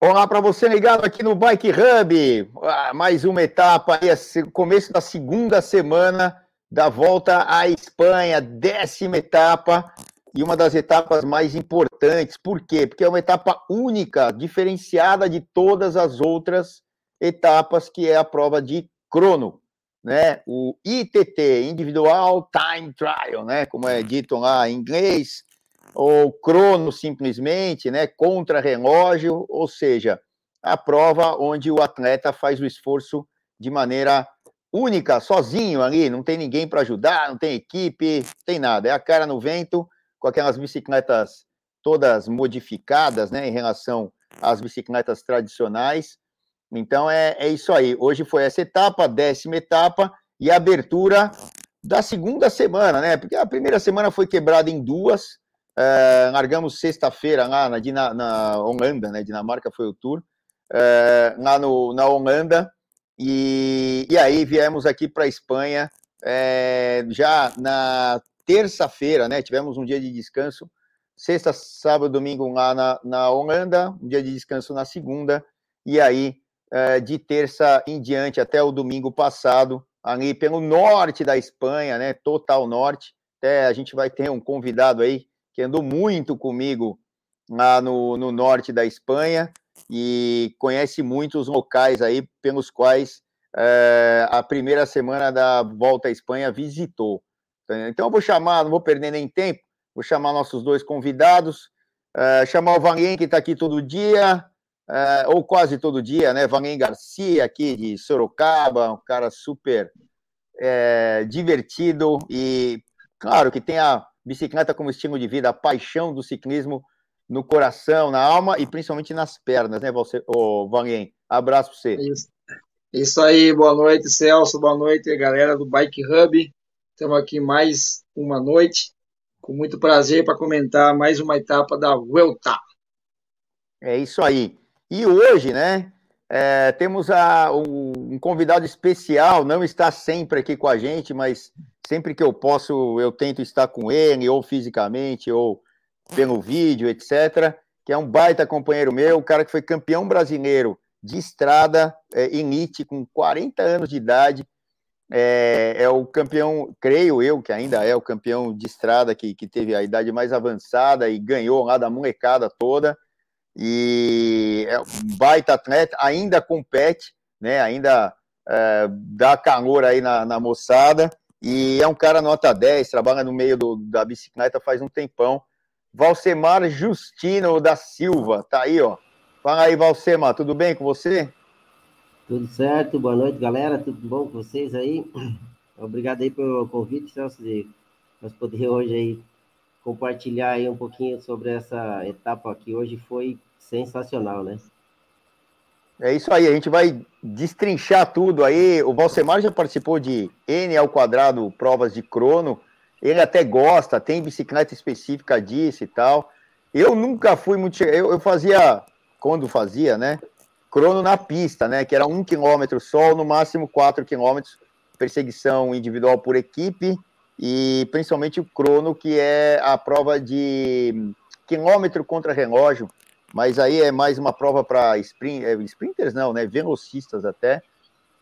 Olá para você ligado aqui no Bike Hub. Ah, mais uma etapa, aí, começo da segunda semana da volta à Espanha, décima etapa e uma das etapas mais importantes. Por quê? Porque é uma etapa única, diferenciada de todas as outras etapas, que é a prova de crono, né? O ITT, Individual Time Trial, né? Como é dito lá em inglês, ou crono simplesmente, né, contra relógio, ou seja, a prova onde o atleta faz o esforço de maneira única, sozinho ali, não tem ninguém para ajudar, não tem equipe, não tem nada, é a cara no vento, com aquelas bicicletas todas modificadas, né, em relação às bicicletas tradicionais. Então é, é isso aí. Hoje foi essa etapa, décima etapa e abertura da segunda semana, né? Porque a primeira semana foi quebrada em duas, é, largamos sexta-feira lá na, na, Holanda, né? Dinamarca foi o tour, é, lá no, na Holanda, e, e aí viemos aqui para a Espanha é, já na terça-feira, né? Tivemos um dia de descanso, sexta, sábado, domingo lá na, na Holanda, um dia de descanso na segunda, e aí de terça em diante até o domingo passado, ali pelo norte da Espanha, né? Total norte. Até a gente vai ter um convidado aí que andou muito comigo lá no, no norte da Espanha e conhece muitos locais aí pelos quais é, a primeira semana da volta à Espanha visitou. Então eu vou chamar, não vou perder nem tempo, vou chamar nossos dois convidados, é, chamar o Vanien, que está aqui todo dia, é, ou quase todo dia, né? Vanien Garcia, aqui de Sorocaba, um cara super divertido e, claro, que tem a bicicleta como estilo de vida, a paixão do ciclismo no coração, na alma e principalmente nas pernas, né, você, ô, Vanguém? Abraço para você. Isso. Isso aí, boa noite, Celso, boa noite, galera do Bike Hub. Estamos aqui mais uma noite, com muito prazer para comentar mais uma etapa da Vuelta. É isso aí. E hoje, né, é, temos a, um, um convidado especial, não está sempre aqui com a gente, mas sempre que eu posso, eu tento estar com ele, ou fisicamente, ou pelo vídeo, etc. Que é um baita companheiro meu, um cara que foi campeão brasileiro de estrada, é, elite, com 40 anos de idade. É, é, o campeão, creio eu, que ainda é o campeão de estrada que, que teve a idade mais avançada e ganhou lá da molecada toda. E é um baita atleta, ainda compete, né? Ainda é, dá calor aí na, na moçada. E é um cara nota 10, trabalha no meio do, da bicicleta faz um tempão. Valcemar Justino da Silva, tá aí, ó. Fala aí, Valcemar, tudo bem com você? Tudo certo, boa noite, galera, tudo bom com vocês aí? Obrigado aí pelo convite, Celso, de nós poder hoje aí compartilhar aí um pouquinho sobre essa etapa que hoje foi sensacional, né? É isso aí, a gente vai destrinchar tudo aí. O Valsemar já participou de N ao quadrado provas de crono. Ele até gosta, tem bicicleta específica disso e tal. Eu nunca fui muito. Eu, eu fazia, quando fazia, né? Crono na pista, né? Que era um quilômetro só, no máximo quatro quilômetros, perseguição individual por equipe, e principalmente o crono, que é a prova de quilômetro contra relógio, mas aí é mais uma prova para sprint, é, sprinters, não, né? Velocistas até.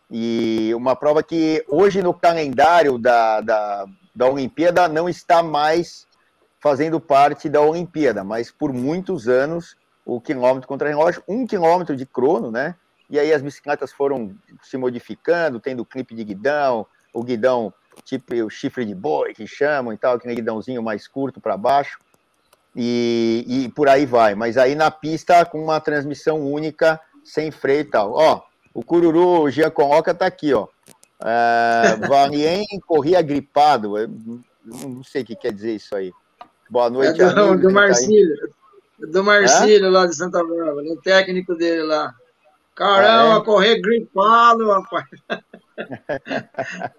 E uma prova que hoje no calendário da, da, da Olimpíada não está mais fazendo parte da Olimpíada, mas por muitos anos o quilômetro contra relógio, um quilômetro de crono, né? E aí as bicicletas foram se modificando, tendo clipe de guidão, o guidão tipo o chifre de boi que chamam e tal, aquele guidãozinho mais curto para baixo e, e por aí vai. Mas aí na pista com uma transmissão única, sem freio e tal. Ó, o Cururu, o Jean Coloca tá aqui, ó. É, Valien corria gripado. Eu não sei o que quer dizer isso aí. Boa noite, é do, amigo, do Marcílio. Tá do Marcílio, lá de Santa Bárbara, o técnico dele lá. Caramba, é? correr gripado, rapaz.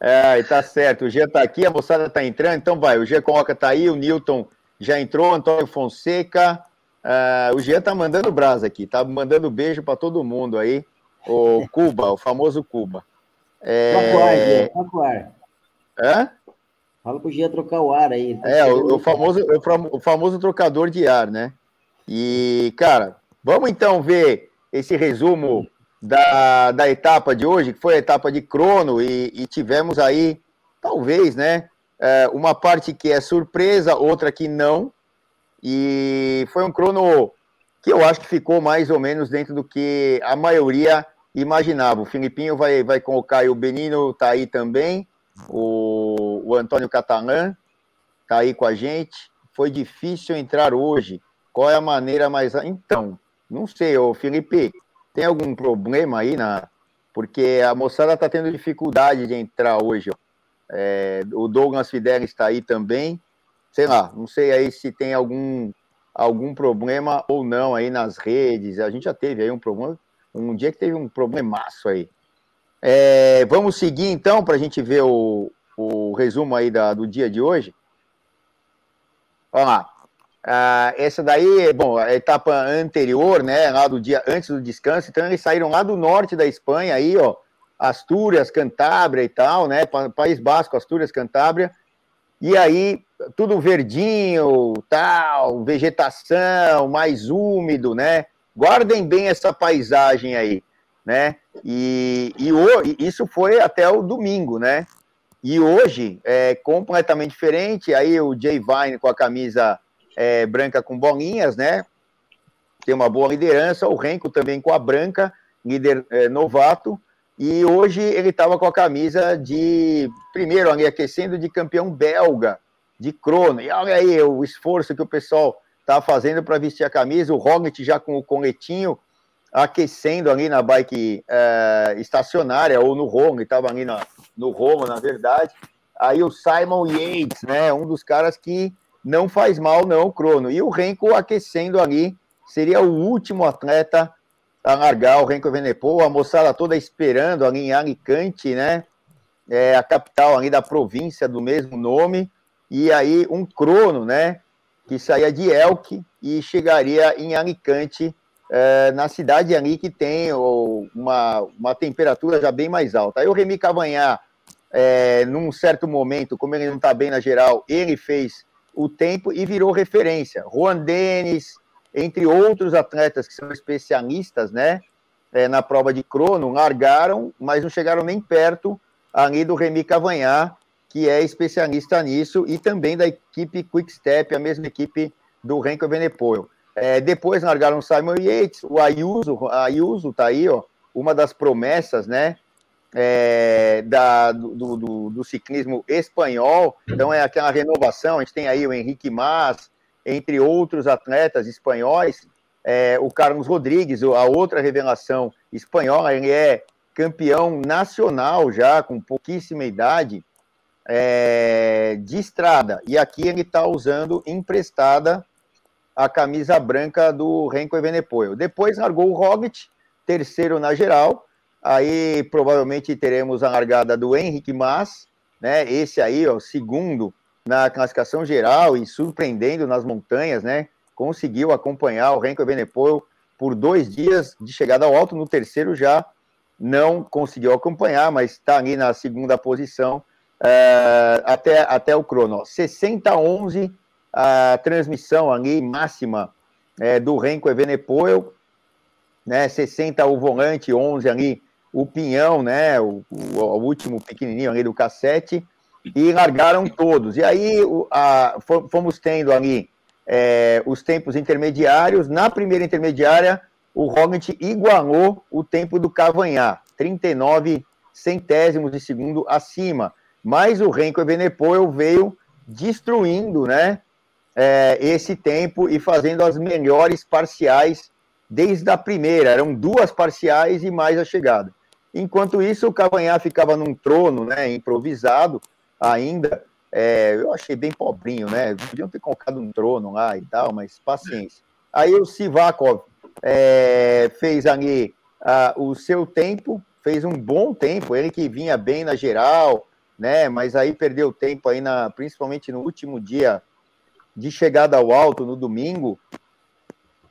é, tá certo. O G tá aqui, a moçada tá entrando, então vai. O G Coloca tá aí, o Newton já entrou Antônio Fonseca. Uh, o Jean tá mandando brasa aqui, tá mandando beijo para todo mundo aí. O Cuba, o famoso Cuba. É... Troca o ar, Hã? Fala pro Jean trocar o ar aí. Tá é, o, o, famoso, o, famoso trocador de ar, né? E, cara, Vamos então ver esse resumo da, da etapa de hoje, que foi a etapa de crono, e, e tivemos aí, talvez, né, é, uma parte que é surpresa, outra que não, e foi um crono que eu acho que ficou mais ou menos dentro do que a maioria imaginava. O Filipinho vai, vai colocar aí, o Benino tá aí também, o, o Antônio Catalã tá aí com a gente. Foi difícil entrar hoje. Qual é a maneira mais. Então, não sei, ô Felipe, tem algum problema aí na. Porque a moçada tá tendo dificuldade de entrar hoje. Ó. É, o Douglas Fidelis está aí também. Sei lá, não sei aí se tem algum, algum problema ou não aí nas redes. A gente já teve aí um problema, um dia que teve um problemaço aí. É, vamos seguir então para a gente ver o, o resumo aí da, do dia de hoje. Vamos lá. Ah, essa daí, bom, a etapa anterior, né, lá do dia antes do descanso, então eles saíram lá do norte da Espanha aí, ó, Astúrias, Cantábria e tal, né? País Basco, Astúrias, Cantábria. E aí, tudo verdinho, tal, vegetação, mais úmido, né? Guardem bem essa paisagem aí, né? E, e, o, isso foi até o domingo, né? E hoje é completamente diferente. Aí o Jay Vine com a camisa é, branca com bolinhas, né? Tem uma boa liderança. O Renko também com a branca, líder é, novato. E hoje ele estava com a camisa de, primeiro ali, aquecendo de campeão belga, de crono. E olha aí o esforço que o pessoal está fazendo para vestir a camisa. O Roglic já com o coletinho, aquecendo ali na bike é, estacionária ou no Romo, estava ali na, no Romo, na verdade. Aí o Simon Yates, né, um dos caras que não faz mal não, crono. E o Renko aquecendo ali, seria o último atleta a largar o Renko Venepo, a moçada toda esperando ali em Alicante, né? É, a capital ali da província do mesmo nome, e aí um crono, né? Que saía de Elk e chegaria em Alicante, é, na cidade ali que tem uma, uma temperatura já bem mais alta. Aí o Remy Cavanhar, é, num certo momento, como ele não está bem na geral, ele fez o tempo e virou referência. Juan Denis, entre outros atletas que são especialistas, né, é, na prova de crono, largaram, mas não chegaram nem perto ali do Remy Cavanhar, que é especialista nisso, e também da equipe Quick Step, a mesma equipe do Renko Venepoel. É, depois largaram o Simon Yates, o Ayuso, Ayuso tá aí, ó, uma das promessas, né, é, da, do, do, do, ciclismo espanhol, então é aquela renovação, a gente tem aí o Henrique Mas, entre outros atletas espanhóis, é, o Carlos Rodrigues, a outra revelação espanhola, ele é campeão nacional já, com pouquíssima idade, é, de estrada. E aqui ele está usando emprestada a camisa branca do Renko Evenepoel. Depois largou o Roglic, terceiro na geral. Aí provavelmente teremos a largada do Henrique Mas, né? Esse aí, ó, segundo na classificação geral e surpreendendo nas montanhas, né? Conseguiu acompanhar o Renko Evenepoel por dois dias de chegada ao alto. No terceiro já não conseguiu acompanhar, mas está ali na segunda posição uh, até, até o crono. 60 a 11 a transmissão ali máxima é, do Renko Evenepoel, né? 60 o volante, 11 ali o pinhão, né? O, o, o último pequenininho ali do cassete e largaram todos. E aí a, fomos tendo ali é, os tempos intermediários. Na primeira intermediária, o Roglic igualou o tempo do Cavanhar, 39 centésimos de segundo acima. Mas o Renko Evenepoel veio destruindo né, é, esse tempo e fazendo as melhores parciais desde a primeira. Eram duas parciais e mais a chegada. Enquanto isso, o Cavanhar ficava num trono né, improvisado, ainda. É, eu achei bem pobrinho, né? Podiam ter colocado um trono lá e tal, mas paciência. Aí o Sivakov é, fez ali o seu tempo, fez um bom tempo, ele que vinha bem na geral, né? Mas aí perdeu tempo aí, na, principalmente no último dia de chegada ao alto, no domingo,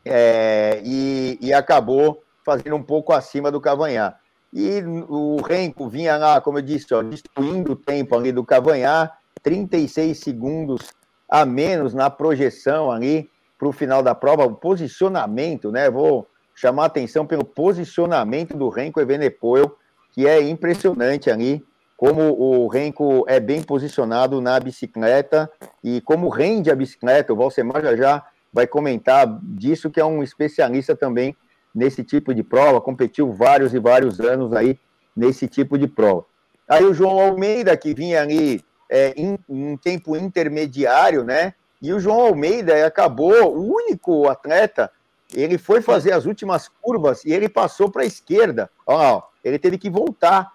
é, e, e acabou fazendo um pouco acima do Cavanhar. E o Renko vinha lá, como eu disse, ó, destruindo o tempo ali do Cavanhar, 36 segundos a menos na projeção ali para o final da prova, o posicionamento, né? Vou chamar a atenção pelo posicionamento do Renko Evenepoel, que é impressionante ali, como o Renko é bem posicionado na bicicleta e como rende a bicicleta. O Valsemar já já vai comentar disso, que é um especialista também nesse tipo de prova, competiu vários e vários anos aí nesse tipo de prova. Aí o João Almeida, que vinha ali é, em, em tempo intermediário, né? E o João Almeida acabou, o único atleta, ele foi fazer as últimas curvas e ele passou para a esquerda. Ó, ele teve que voltar.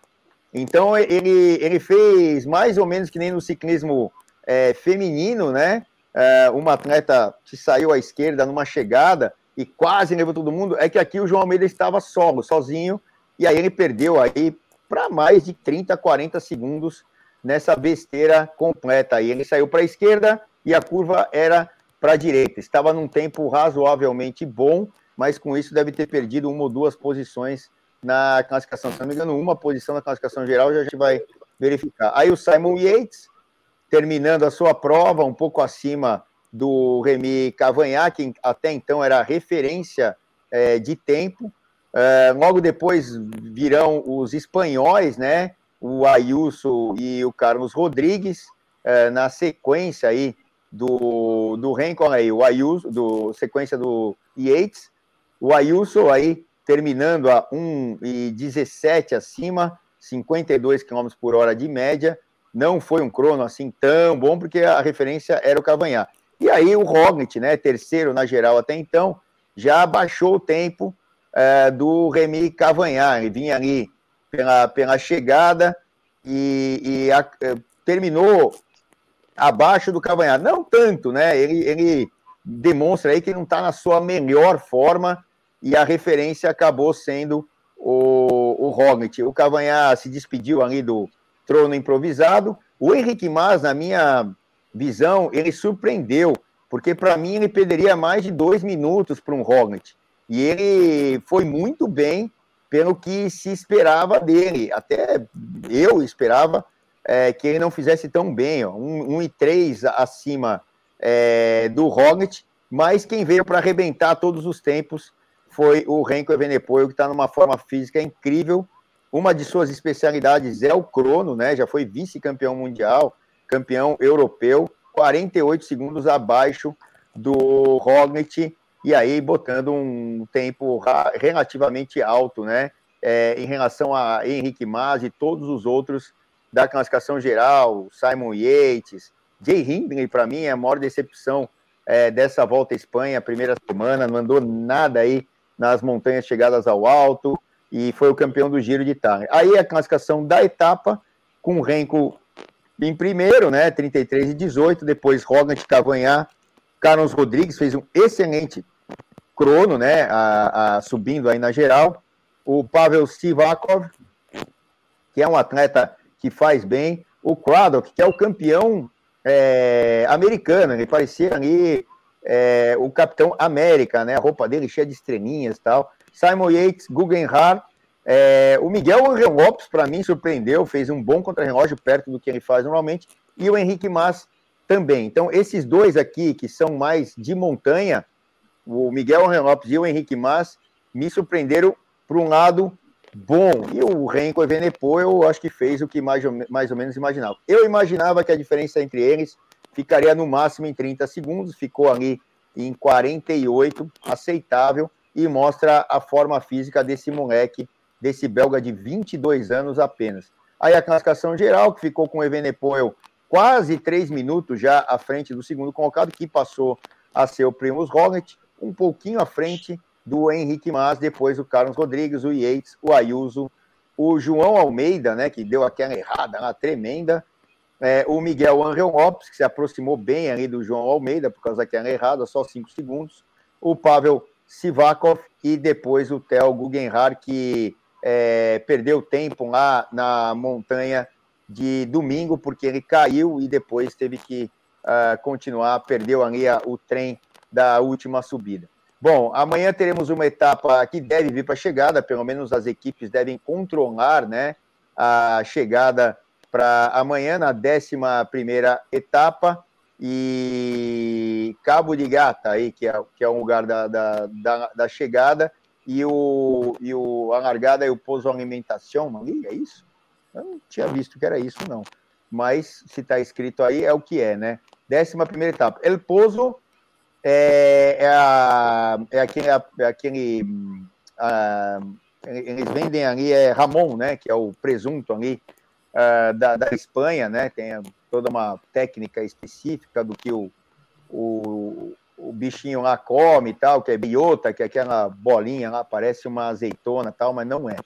Então ele, ele fez mais ou menos que nem no ciclismo é, feminino, né? É, uma atleta que saiu à esquerda numa chegada e quase levou todo mundo. É que aqui o João Almeida estava solo, sozinho, e aí ele perdeu aí para mais de 30, 40 segundos nessa besteira completa. Aí ele saiu para a esquerda e a curva era para a direita. Estava num tempo razoavelmente bom, mas com isso deve ter perdido uma ou duas posições na classificação. Se não me engano, uma posição na classificação geral já a gente vai verificar. Aí o Simon Yates, terminando a sua prova, um pouco acima do Remy Cavanhaque, que até então era referência é, de tempo. É, logo depois virão os espanhóis, né? O Ayuso e o Carlos Rodrigues, é, na sequência aí do, do Renko aí, o Ayuso, do sequência do Yates, o Ayuso aí terminando a 1,17 acima, 52 km por hora de média, não foi um crono assim tão bom, porque a referência era o Cavanhar. E aí o Roglic, né, terceiro na geral até então, já baixou o tempo é, do Remy Cavanhar, ele vinha ali pela, pela chegada e, e a, é, terminou abaixo do Cavanhar. Não tanto, né? Ele, ele demonstra aí que não está na sua melhor forma e a referência acabou sendo o, o Roglic. O Cavanhar se despediu ali do trono improvisado. O Henrique Mas, na minha visão, ele surpreendeu, porque para mim ele perderia mais de dois minutos para um Roglic. E ele foi muito bem pelo que se esperava dele. Até eu esperava é, que ele não fizesse tão bem, ó, um, um e três acima é, do Roglic, mas quem veio para arrebentar todos os tempos foi o Renko Evenepoel, que está numa forma física incrível. Uma de suas especialidades é o crono, né? Já foi vice-campeão mundial, campeão europeu, 48 segundos abaixo do Roglic, e aí botando um tempo relativamente alto, né? É, em relação a Henrique Mas e todos os outros da classificação geral, Simon Yates, Jay Hindley, para mim, é a maior decepção é, dessa volta à Espanha, primeira semana, não andou nada aí nas montanhas chegadas ao alto e foi o campeão do Giro de Itália. Aí a classificação da etapa, com o Renko em primeiro, né, 33 e 18, depois Roglic, Cavanhar, Carlos Rodrigues fez um excelente crono, né, a, a, subindo aí na geral, o Pavel Sivakov, que é um atleta que faz bem, o Craddock, que é o campeão é, americano, ele parecia ali é, o Capitão América, né, a roupa dele cheia de estrelinhas e tal, Simon Yates, Guggenheim, é, o Miguel Angel Lopes, para mim, surpreendeu, fez um bom contra-relógio perto do que ele faz normalmente, e o Henrique Mas também. Então, esses dois aqui, que são mais de montanha, o Miguel Angel Lopes e o Henrique Mas, me surpreenderam por um lado bom. E o Renko Evenepoel, eu acho que fez o que mais ou, mais ou menos imaginava. Eu imaginava que a diferença entre eles ficaria no máximo em 30 segundos, ficou ali em 48, aceitável, e mostra a forma física desse moleque, desse belga de 22 anos apenas. Aí a classificação geral, que ficou com o Evenepoel quase três minutos já à frente do segundo colocado, que passou a ser o Primus Roglic, um pouquinho à frente do Henrique Mas, depois o Carlos Rodrigues, o Yates, o Ayuso, o João Almeida, né, que deu aquela errada lá tremenda, é, o Miguel Angel Lopes, que se aproximou bem ali do João Almeida, por causa daquela errada, só cinco segundos, o Pavel Sivakov e depois o Theo Guggenhardt, que é, perdeu tempo lá na montanha de domingo, porque ele caiu e depois teve que uh, continuar, perdeu ali a, o trem da última subida. Bom, amanhã teremos uma etapa que deve vir para a chegada, pelo menos as equipes devem controlar né, a chegada para amanhã, na 11 etapa. e Cabo de Gata, aí, que, é, que é um lugar da, da, da, da chegada, e o, e o a largada é o Pouso Alimentação, ali, é isso? Eu não tinha visto que era isso, não. Mas se está escrito aí, é o que é, né? Décima primeira etapa. El Pouso é, é, a, é aquele, é aquele a, eles vendem ali é Ramon, né? Que é o presunto ali uh, da, da Espanha, né? Tem toda uma técnica específica do que o, o, o bichinho lá come e tal, que é biota, que é aquela bolinha lá, parece uma azeitona tal, mas não é.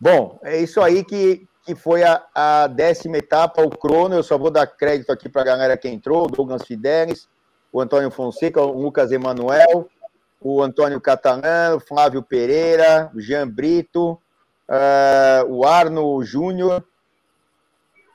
Bom, é isso aí que, que foi a, a décima etapa, o crono. Eu só vou dar crédito aqui para a galera que entrou: Douglas Fidelis, o Antônio Fonseca, o Lucas Emanuel, o Antônio o Flávio Pereira, o Jean Brito, uh, o Arno Júnior,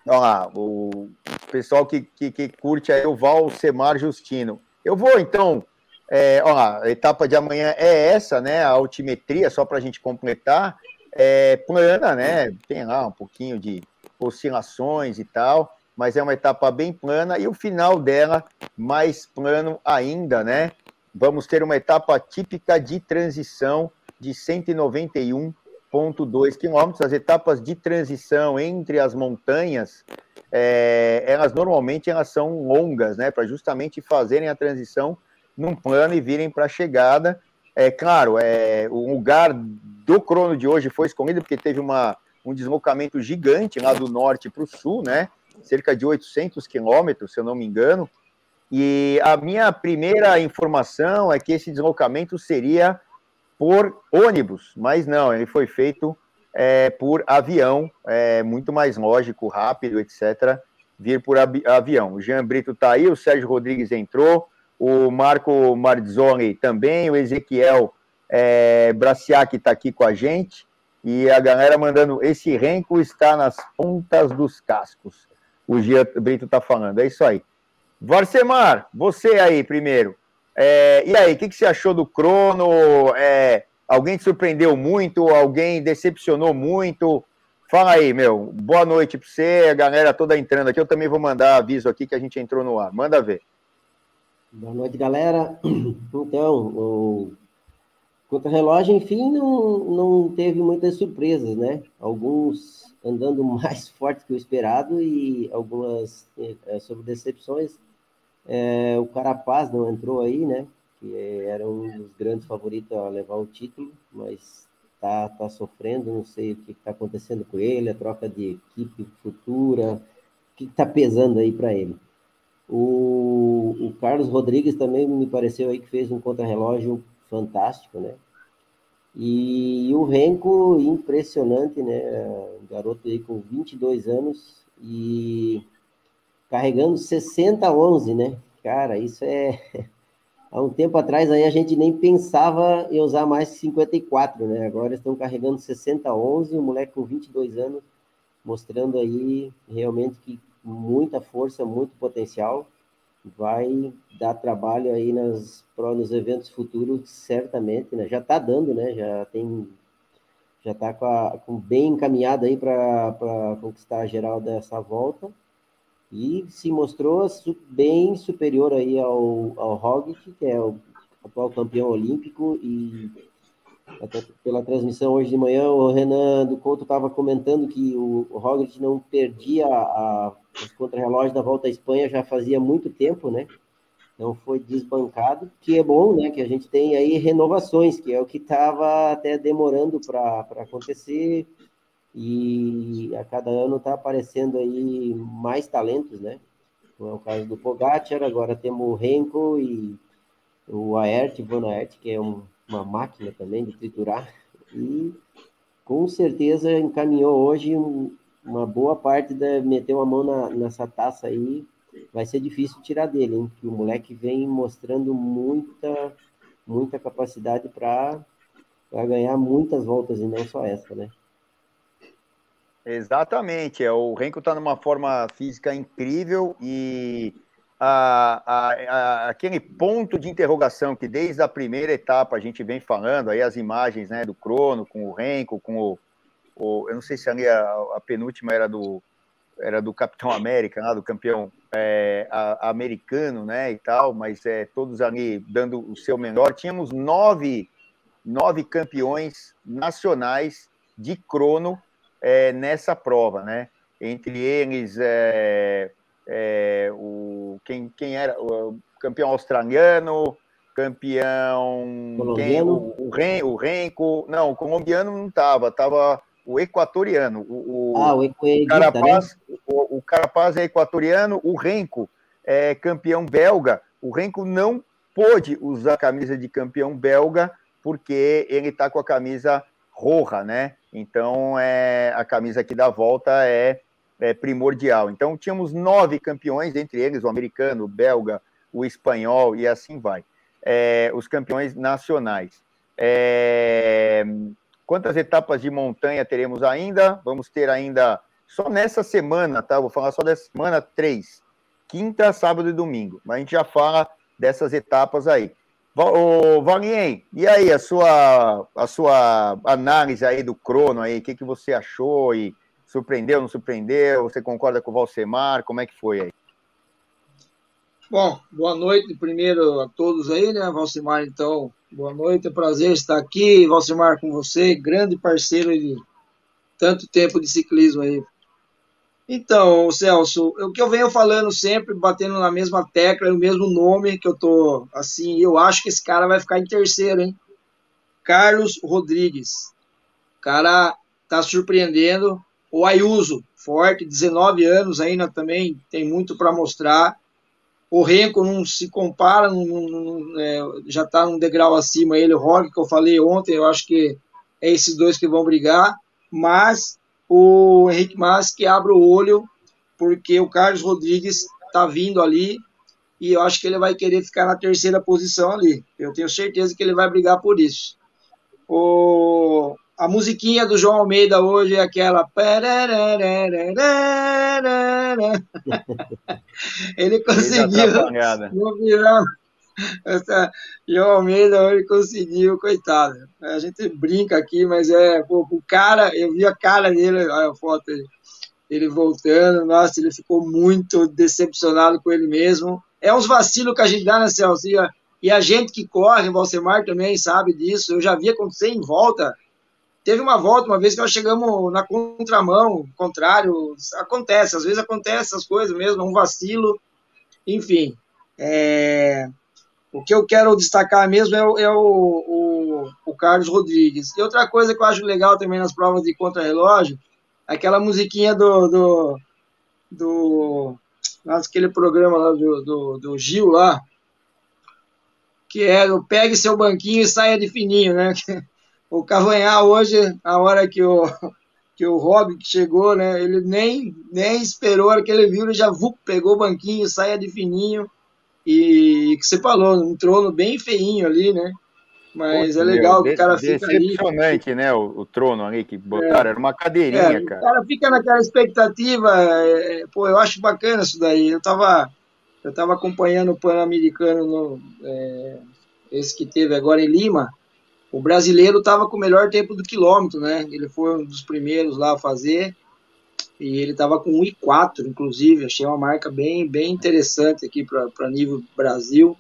Olha lá, o pessoal que, que, que curte aí o Val Semar Justino. Eu vou, então, é, lá, a etapa de amanhã é essa, né? A altimetria, só para a gente completar, é plana, né? Tem lá um pouquinho de oscilações e tal, mas é uma etapa bem plana e o final dela mais plano ainda, né? Vamos ter uma etapa típica de transição de 191 1,2 quilômetros. As etapas de transição entre as montanhas, é, elas normalmente elas são longas, né? Para justamente fazerem a transição num plano e virem para a chegada. É claro, é, o lugar do crono de hoje foi escolhido porque teve uma, um deslocamento gigante lá do norte para o sul, né? Cerca de 800 quilômetros, se eu não me engano. E a minha primeira informação é que esse deslocamento seria por ônibus, mas não, ele foi feito é, por avião, é muito mais lógico, rápido, etc., vir por avião. O Jean Brito está aí, o Sérgio Rodrigues entrou, o Marco Marzoni também, o Ezequiel é, Braciac está aqui com a gente, e a galera mandando, esse renco está nas pontas dos cascos. O Jean Brito está falando, é isso aí. Varsemar, você aí primeiro. É, e aí, o que, que, você achou do Crono? É, alguém te surpreendeu muito? Alguém decepcionou muito? Fala aí, meu. Boa noite para você, a galera toda entrando aqui. Eu também vou mandar aviso aqui que a gente entrou no ar. Manda ver. Boa noite, galera. Então, o contra-relógio, enfim, não, não teve muitas surpresas, né? Alguns andando mais forte que o esperado e algumas é, sobre decepções é, o Carapaz não entrou aí, né? Que era um dos grandes favoritos a levar o título, mas tá, tá sofrendo, não sei o que está acontecendo com ele, a troca de equipe futura, o que está pesando aí para ele. O, o, Carlos Rodrigues também me pareceu aí que fez um contrarrelógio fantástico, né? E, e o Renko, impressionante, né? Um garoto aí com 22 anos e carregando 60-11, né? Cara, isso é. Há um tempo atrás aí a gente nem pensava em usar mais 54, né? Agora estão carregando 60-11, um moleque com 22 anos, mostrando aí realmente que muita força, muito potencial. Vai dar trabalho aí nas, nos eventos futuros, certamente, né? Já está dando, né? Já tem já está com, com, bem encaminhado aí para conquistar a geral dessa volta e se mostrou bem superior aí ao, ao Roglic, que é o atual campeão olímpico, e até pela transmissão hoje de manhã, o Renan do Couto estava comentando que o, o Roglic não perdia a, os contrarrelógios da Volta à Espanha já fazia muito tempo, né? Então foi desbancado, que é bom, né? Que a gente tem aí renovações, que é o que estava até demorando para acontecer e a cada ano está aparecendo aí mais talentos, né? Como é o caso do Pogacar, agora temos o Renko e o Aert, Van Aert, que é um, uma máquina também de triturar, e com certeza encaminhou hoje um, uma boa parte da meteu a mão na, nessa taça aí, vai ser difícil tirar dele, hein? Que o moleque vem mostrando muita muita capacidade para ganhar muitas voltas e não só essa, né? Exatamente, é, o Renko está numa forma física incrível e a, a, a, aquele ponto de interrogação que desde a primeira etapa a gente vem falando, aí as imagens né, do crono com o Renko, com o, o eu não sei se ali a, penúltima era do, era do Capitão América, lá, do campeão é, americano, né, e tal, mas é, todos ali dando o seu melhor. Tínhamos nove, nove campeões nacionais de crono é, nessa prova, né? Entre eles, é, é, o, quem, quem era o campeão australiano, campeão quem, o, o, Ren, o Renko, não, o colombiano não estava, estava o equatoriano. O, ah, o, o Carapaz, né? o, o Carapaz é equatoriano, o Renko é campeão belga. O Renko não pôde usar a camisa de campeão belga porque ele está com a camisa roja, né? Então é a camisa aqui da volta é, é, primordial. Então tínhamos nove campeões, entre eles o americano, o belga, o espanhol e assim vai. É, os campeões nacionais. É, Quantas etapas de montanha teremos ainda? Vamos ter ainda só nessa semana, tá? Vou falar só dessa semana, três. Quinta, sábado e domingo. Mas a gente já fala dessas etapas aí. Ô, Valien, e aí a sua, a sua análise aí do crono aí? O que, que você achou? E surpreendeu, não surpreendeu? Você concorda com o Valsemar? Como é que foi aí? Bom, boa noite primeiro a todos aí, né? Valsemar, então, Boa noite, é um prazer estar aqui, Valcimar, com você, grande parceiro de tanto tempo de ciclismo aí. Então, Celso, o que eu venho falando sempre, batendo na mesma tecla, é o mesmo nome que eu tô, assim, eu acho que esse cara vai ficar em terceiro, hein? Carlos Rodrigues. O cara tá surpreendendo. O Ayuso, forte, 19 anos ainda também, tem muito para mostrar. O Renko não se compara, não, não, é, já está um degrau acima ele, o Rock, que eu falei ontem, eu acho que é esses dois que vão brigar, mas o Henrique Mas que abre o olho, porque o Carlos Rodrigues está vindo ali, e eu acho que ele vai querer ficar na terceira posição ali. Eu tenho certeza que ele vai brigar por isso. O, a musiquinha do João Almeida hoje é aquela. Ele conseguiu. No final, essa, João Almeida hoje conseguiu, coitado. A gente brinca aqui, mas é. Pô, o cara, eu vi a cara dele, olha a foto dele, ele voltando. Nossa, ele ficou muito decepcionado com ele mesmo. É uns vacilos que a gente dá, né, Celso? E a, gente que corre, o Valsemar também sabe disso. Eu já vi acontecer em volta Teve uma volta, uma vez que nós chegamos na contramão, contrário, acontece, às vezes acontece essas coisas mesmo, um vacilo, enfim. É, o que eu quero destacar mesmo é, o, é o, o, o, Carlos Rodrigues. E outra coisa que eu acho legal também nas provas de contrarrelógio, aquela musiquinha do, do, do aquele programa lá do, do, do Gil lá, que é o pegue seu banquinho e saia de fininho, né? o Cavanhar hoje, a hora que o, que o Rob chegou, né, ele nem, nem esperou, a hora que ele viu, ele já vup, pegou o banquinho, saia de fininho, e que você falou, um trono bem feinho ali, né? Mas é legal que o cara fica ali. Decepcionante, né? O, o, trono ali que botaram, é, era uma cadeirinha, é, cara. O cara fica naquela expectativa, é, pô, eu acho bacana isso daí. Eu tava, eu tava acompanhando o Pan-Americano, no, é, esse que teve agora em Lima, o brasileiro estava com o melhor tempo do quilômetro, né? Ele foi um dos primeiros lá a fazer. E ele estava com 1,4, inclusive. Achei uma marca bem, bem interessante aqui para nível Brasil.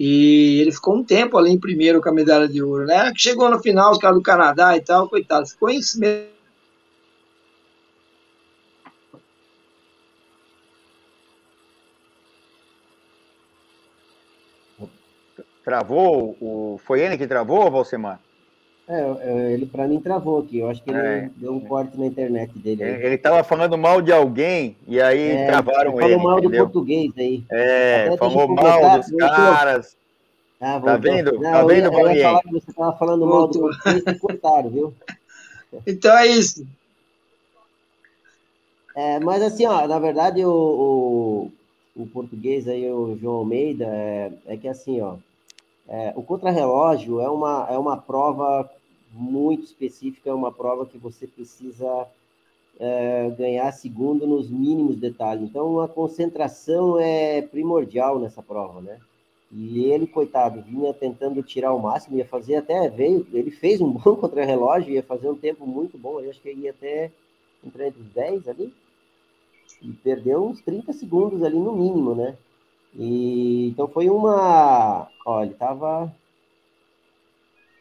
E ele ficou um tempo ali em primeiro com a medalha de ouro, né? Que chegou no final, os caras do Canadá e tal, coitado. Ficou em Travou? O... Foi ele que travou, Valsemar? É, é ele para mim travou aqui. Eu acho que ele é. deu um corte na internet dele. Aí. Ele estava falando mal de alguém e aí é, travaram ele. Falou mal entendeu? do português aí. É, Até falou mal dos caras. Ah, tá vendo? Não, tá vendo, eu, eu você estava falando mal do português e cortaram, viu? Então é isso. É, mas assim, ó, na verdade, o, o, o português aí, o João Almeida, é, é que assim, ó, é, o contrarrelógio é uma, é uma prova muito específica, é uma prova que você precisa é, ganhar segundo nos mínimos detalhes. Então, a concentração é primordial nessa prova, né? E ele, coitado, vinha tentando tirar o máximo, ia fazer até, veio, ele fez um bom contrarrelógio, ia fazer um tempo muito bom, eu acho que ia até entrar entre os 10 ali. e perdeu uns 30 segundos ali no mínimo, né? E, então foi uma. Ó, ele tava.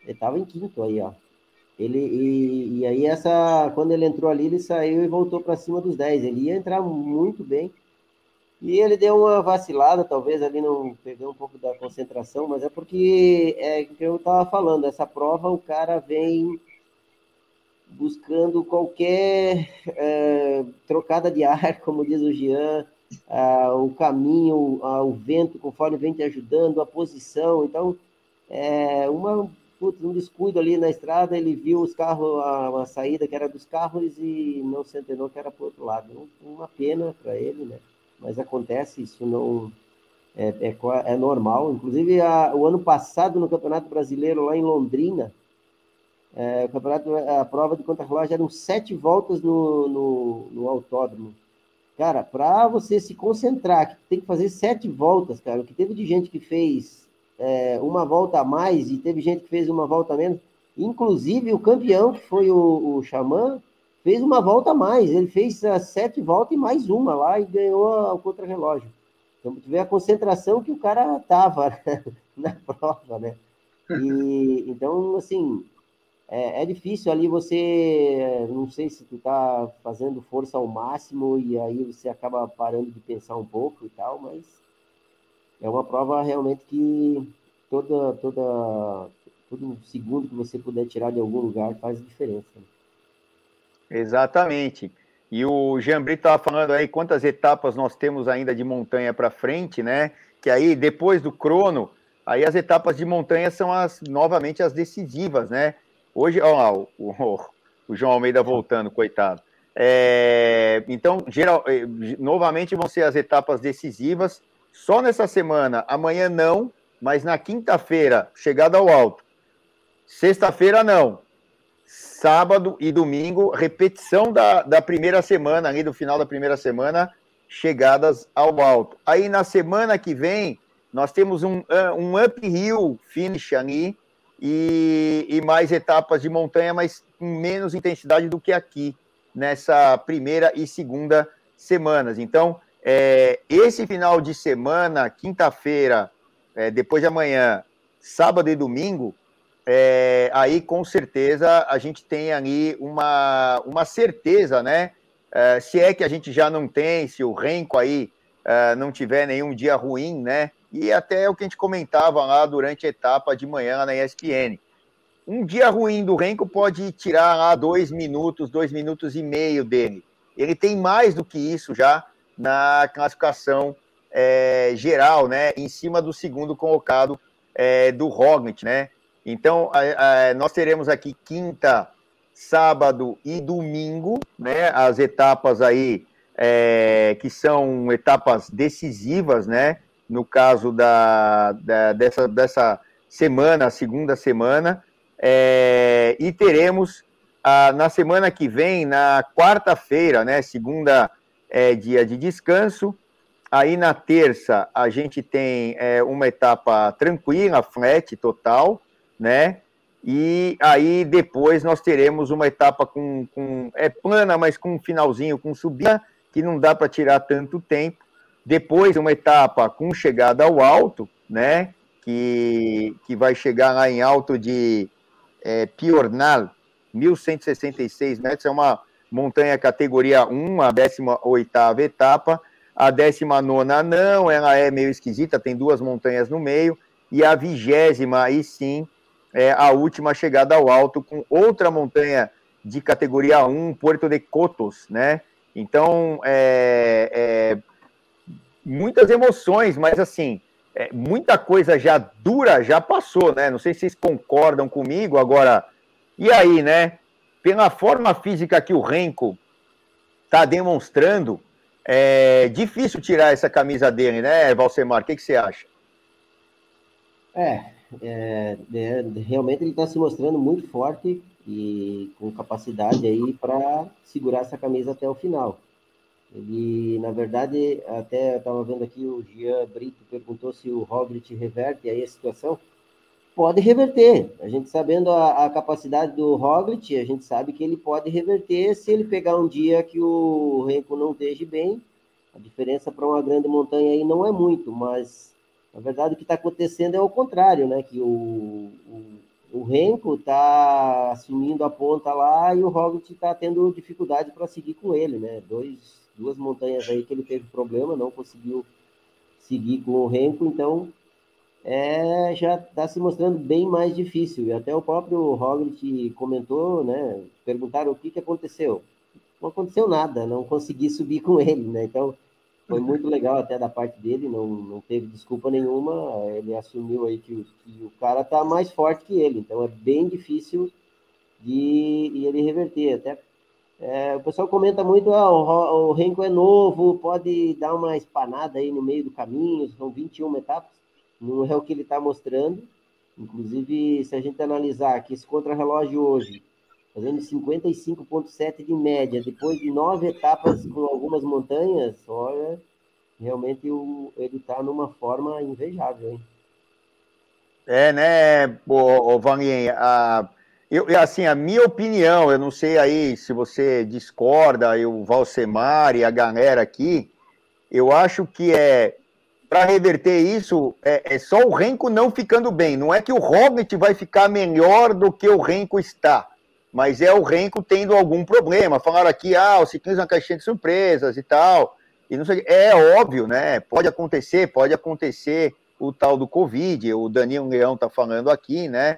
Ele tava em quinto aí, ó. Ele, e, e aí, essa, quando ele entrou ali, ele saiu e voltou para cima dos 10. Ele ia entrar muito bem. E ele deu uma vacilada, talvez ali não perdeu um pouco da concentração, mas é porque é que eu estava falando, essa prova o cara vem buscando qualquer é, trocada de ar, como diz o Jean, o caminho, o vento, conforme vem te ajudando, a posição. Então, é, uma, putz, um descuido ali na estrada, ele viu os carros, a, a saída que era dos carros e não se entendeu que era para o outro lado. Uma pena para ele, né? Mas acontece, isso não é, é, é normal. Inclusive, a, o ano passado, no Campeonato Brasileiro, lá em Londrina, é, o campeonato, a prova de contra-relógio eram sete voltas no, no, no autódromo. Cara, para você se concentrar, que tem que fazer sete voltas, cara, o que teve de gente que fez é, uma volta a mais e teve gente que fez uma volta a menos, inclusive o campeão, que foi o, o Xamã, fez uma volta a mais, ele fez sete voltas e mais uma lá e ganhou o contra-relógio. Então, tu vê a concentração que o cara tava né, na prova, né? E, então, assim, é, é, difícil ali você, não sei se tu tá fazendo força ao máximo e aí você acaba parando de pensar um pouco e tal, mas é uma prova realmente que toda, toda, todo segundo que você puder tirar de algum lugar faz diferença. Exatamente. E o Jean Brito estava falando aí quantas etapas nós temos ainda de montanha para frente, né? Que aí depois do crono, aí as etapas de montanha são as novamente as decisivas, né? Hoje, ó, o, o, o João Almeida voltando, coitado. É, então, geral, é, novamente vão ser as etapas decisivas. Só nessa semana, amanhã não, mas na quinta-feira, chegada ao alto. Sexta-feira não. Sábado e domingo, repetição da, da primeira semana, ali do final da primeira semana, chegadas ao alto. Aí na semana que vem, nós temos um, um uphill finish ali, e, e mais etapas de montanha, mas com menos intensidade do que aqui, nessa primeira e segunda semanas. Então, é, esse final de semana, quinta-feira, é, depois de amanhã, sábado e domingo, é, aí com certeza a gente tem ali uma, uma certeza, né? É, se é que a gente já não tem, se o Renko aí é, não tiver nenhum dia ruim, né? e até o que a gente comentava lá durante a etapa de manhã na ESPN. Um dia ruim do Renko pode tirar lá dois minutos, dois minutos e meio dele. Ele tem mais do que isso já na classificação é, geral, né? Em cima do segundo colocado é, do Roglic, né? Então, a, a, nós teremos aqui quinta, sábado e domingo, né? As etapas aí é, que são etapas decisivas, né? no caso da, da dessa, dessa semana, segunda semana, é, e teremos a, na semana que vem, na quarta-feira, né, segunda é, dia de descanso, aí na terça a gente tem é, uma etapa tranquila, flat total, né, e aí depois nós teremos uma etapa com, com é plana, mas com um finalzinho com subida, que não dá para tirar tanto tempo, depois, uma etapa com chegada ao alto, né? Que, que vai chegar lá em alto de é, Piornal, 1.166 metros, é uma montanha categoria 1, a 18 etapa. A 19 não, ela é meio esquisita, tem duas montanhas no meio. E a vigésima, aí sim, é a última chegada ao alto, com outra montanha de categoria 1, Porto de Cotos, né? Então, é, é muitas emoções, mas assim, é, muita coisa já dura já passou, né? Não sei se vocês concordam comigo. Agora, e aí, né? Pela forma física que o Renko está demonstrando, é difícil tirar essa camisa dele, né, Valsemar? O que, que você acha? É, é, é realmente ele está se mostrando muito forte e com capacidade aí para segurar essa camisa até o final. Ele, na verdade, até estava vendo aqui o Jean Brito perguntou se o Roglic reverte aí a situação. Pode reverter. A gente sabendo a, a, capacidade do Roglic, a gente sabe que ele pode reverter se ele pegar um dia que o Renko não esteja bem. A diferença para uma grande montanha aí não é muito, mas na verdade o que está acontecendo é o contrário, né? Que o, o, o Renko está assumindo a ponta lá e o Roglic está tendo dificuldade para seguir com ele, né? Dois, duas montanhas aí que ele teve problema, não conseguiu seguir com o Renko, então é, já está se mostrando bem mais difícil. E até o próprio Roglic comentou, né? Perguntaram o que, que aconteceu. Não aconteceu nada, não consegui subir com ele, né? Então, foi muito legal até da parte dele, não, não teve desculpa nenhuma. Ele assumiu aí que o, que o cara tá mais forte que ele, então é bem difícil de, de ele reverter. Até é, o pessoal comenta muito: ah, o, o Renko é novo, pode dar uma espanada aí no meio do caminho, são 21 etapas não é o que ele está mostrando. Inclusive, se a gente analisar que esse contrarrelógio hoje, fazendo 55,7 de média, depois de nove etapas com algumas montanhas, olha, realmente o, ele está numa forma invejável, hein? É, né, o, o a, eu, assim, a minha opinião, eu não sei aí se você discorda, o Valsemar e a galera aqui, eu acho que é para reverter isso, é, é, só o Renko não ficando bem. Não é que o Roglic vai ficar melhor do que o Renko está, mas é o Renko tendo algum problema. Falaram aqui, ah, o ciclismo é uma caixinha de surpresas e tal. E não sei, é óbvio, né? Pode acontecer, pode acontecer o tal do Covid. O Danilo Leão está falando aqui, né?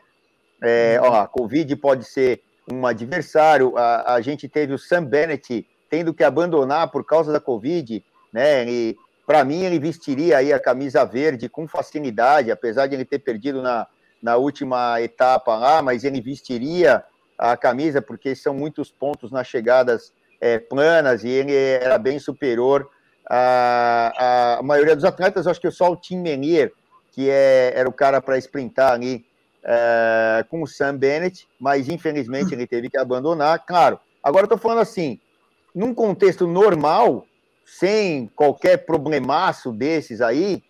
É, ó, a Covid pode ser um adversário. A, a gente teve o Sam Bennett tendo que abandonar por causa da Covid, né? E para mim, ele vestiria aí a camisa verde com facilidade, apesar de ele ter perdido na, na última etapa lá, mas ele vestiria a camisa porque são muitos pontos nas chegadas é, planas e ele era bem superior à, à maioria dos atletas. Eu acho que só o Tim Menier, que é, era o cara para sprintar ali é, com o Sam Bennett, mas infelizmente ele teve que abandonar. Claro, agora estou falando assim, num contexto normal, sem qualquer problemaço desses aí,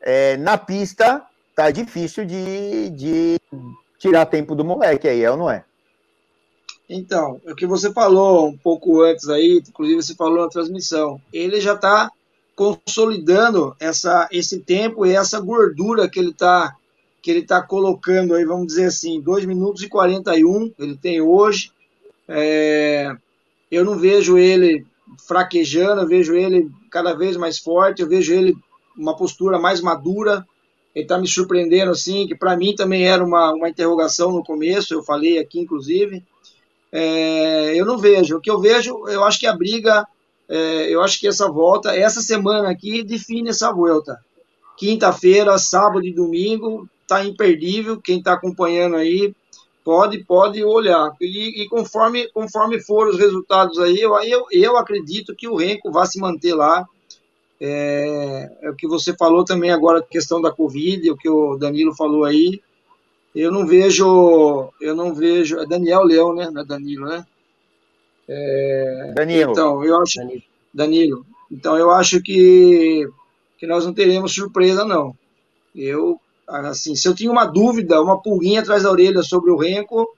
é, na pista tá difícil de, de tirar tempo do moleque aí, é ou não é? Então, o que você falou um pouco antes aí, inclusive você falou na transmissão, ele já está consolidando essa, esse tempo e essa gordura que ele está que ele tá colocando aí, vamos dizer assim, 2 minutos e 41 ele tem hoje. É, eu não vejo ele fraquejando, eu vejo ele cada vez mais forte, eu vejo ele uma postura mais madura. Ele está me surpreendendo assim, que para mim também era uma, uma interrogação no começo, eu falei aqui inclusive. É, eu não vejo. O que eu vejo, eu acho que a briga, é, eu acho que essa volta, essa semana aqui define essa volta. Quinta-feira, sábado e domingo, tá imperdível. Quem está acompanhando aí pode pode olhar. E, e, conforme conforme for os resultados aí eu, eu, eu acredito que o Renko vai se manter lá. É, é, o que você falou também agora questão da Covid o que o Danilo falou aí. Eu não vejo eu não vejo é Daniel Leão né? Não é Danilo né? É, Danilo. então eu acho Danilo. Então eu acho que que nós não teremos surpresa não. Eu assim, se eu tinha uma dúvida, uma pulguinha atrás da orelha sobre o Renko,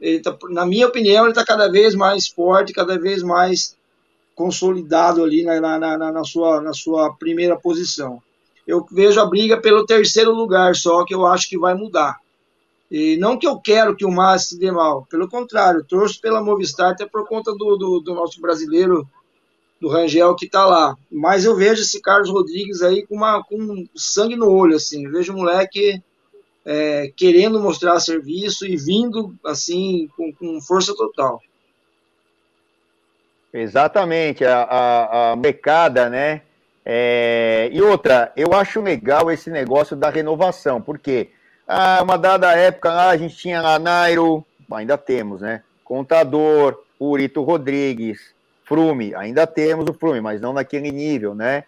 ele tá, na minha opinião, ele está cada vez mais forte, cada vez mais consolidado ali na, na, na, na, sua, na sua primeira posição. Eu vejo a briga pelo terceiro lugar, só que eu acho que vai mudar. E não que eu quero que o Massa se dê mal, pelo contrário, torço pela Movistar até por conta do, do, do nosso brasileiro do Rangel que está lá. Mas eu vejo esse Carlos Rodrigues aí com, uma, com sangue no olho, assim. Eu vejo o moleque é, querendo mostrar serviço e vindo, assim, com, com força total. Exatamente, a, a, a becada, né? É, e outra, eu acho legal esse negócio da renovação, porque ah, uma dada época lá a gente tinha lá Nairo, ainda temos, né? Contador, Urito Rodrigues, Frume, ainda temos o Frume, mas não naquele nível, né?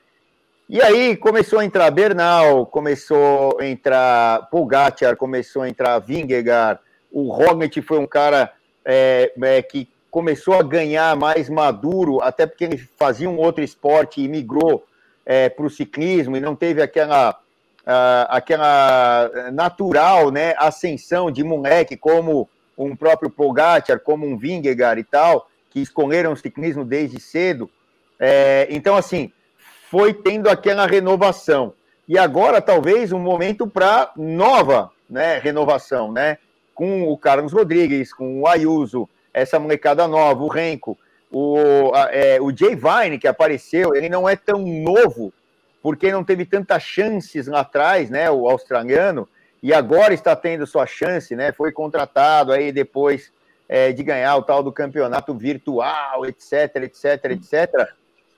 E aí começou a entrar Bernal, começou a entrar Pogacar, começou a entrar Vingegaard, o Roglic foi um cara é, é, que começou a ganhar mais maduro, até porque ele fazia um outro esporte e migrou é, para o ciclismo e não teve aquela uh, aquela natural né, ascensão de moleque, como um próprio Pogacar, como um Vingegaard e tal, que escolheram o ciclismo desde cedo. É, então, assim, foi tendo aquela renovação. E agora, talvez, um momento para nova né, renovação, né? Com o Carlos Rodrigues, com o Ayuso, essa molecada nova, o Renko, o, é, o Jay Vine, que apareceu, ele não é tão novo, porque não teve tantas chances lá atrás, né? O australiano, e agora está tendo sua chance, né? Foi contratado aí depois é, de ganhar o tal do campeonato virtual, etc, etc, etc.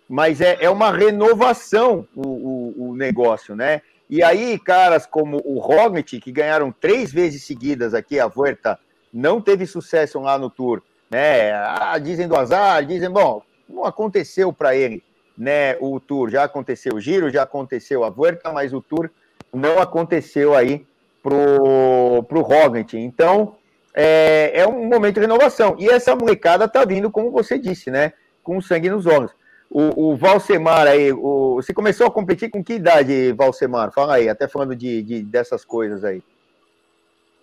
Mas é, é uma renovação o, o, o negócio, né? E aí, caras como o Roglic, que ganharam três vezes seguidas aqui a Vuelta, não teve sucesso lá no Tour, né? Ah, dizem do azar, dizem, bom, não aconteceu para ele, né? O Tour já aconteceu o Giro, já aconteceu a Vuelta, mas o Tour não aconteceu aí pro pro Roglic. Então, é, é um momento de renovação. E essa molecada tá vindo, como você disse, né? Com sangue nos olhos. O, o Valsemar aí, o, você começou a competir com que idade, Valsemar? Fala aí, até falando de, de dessas coisas aí.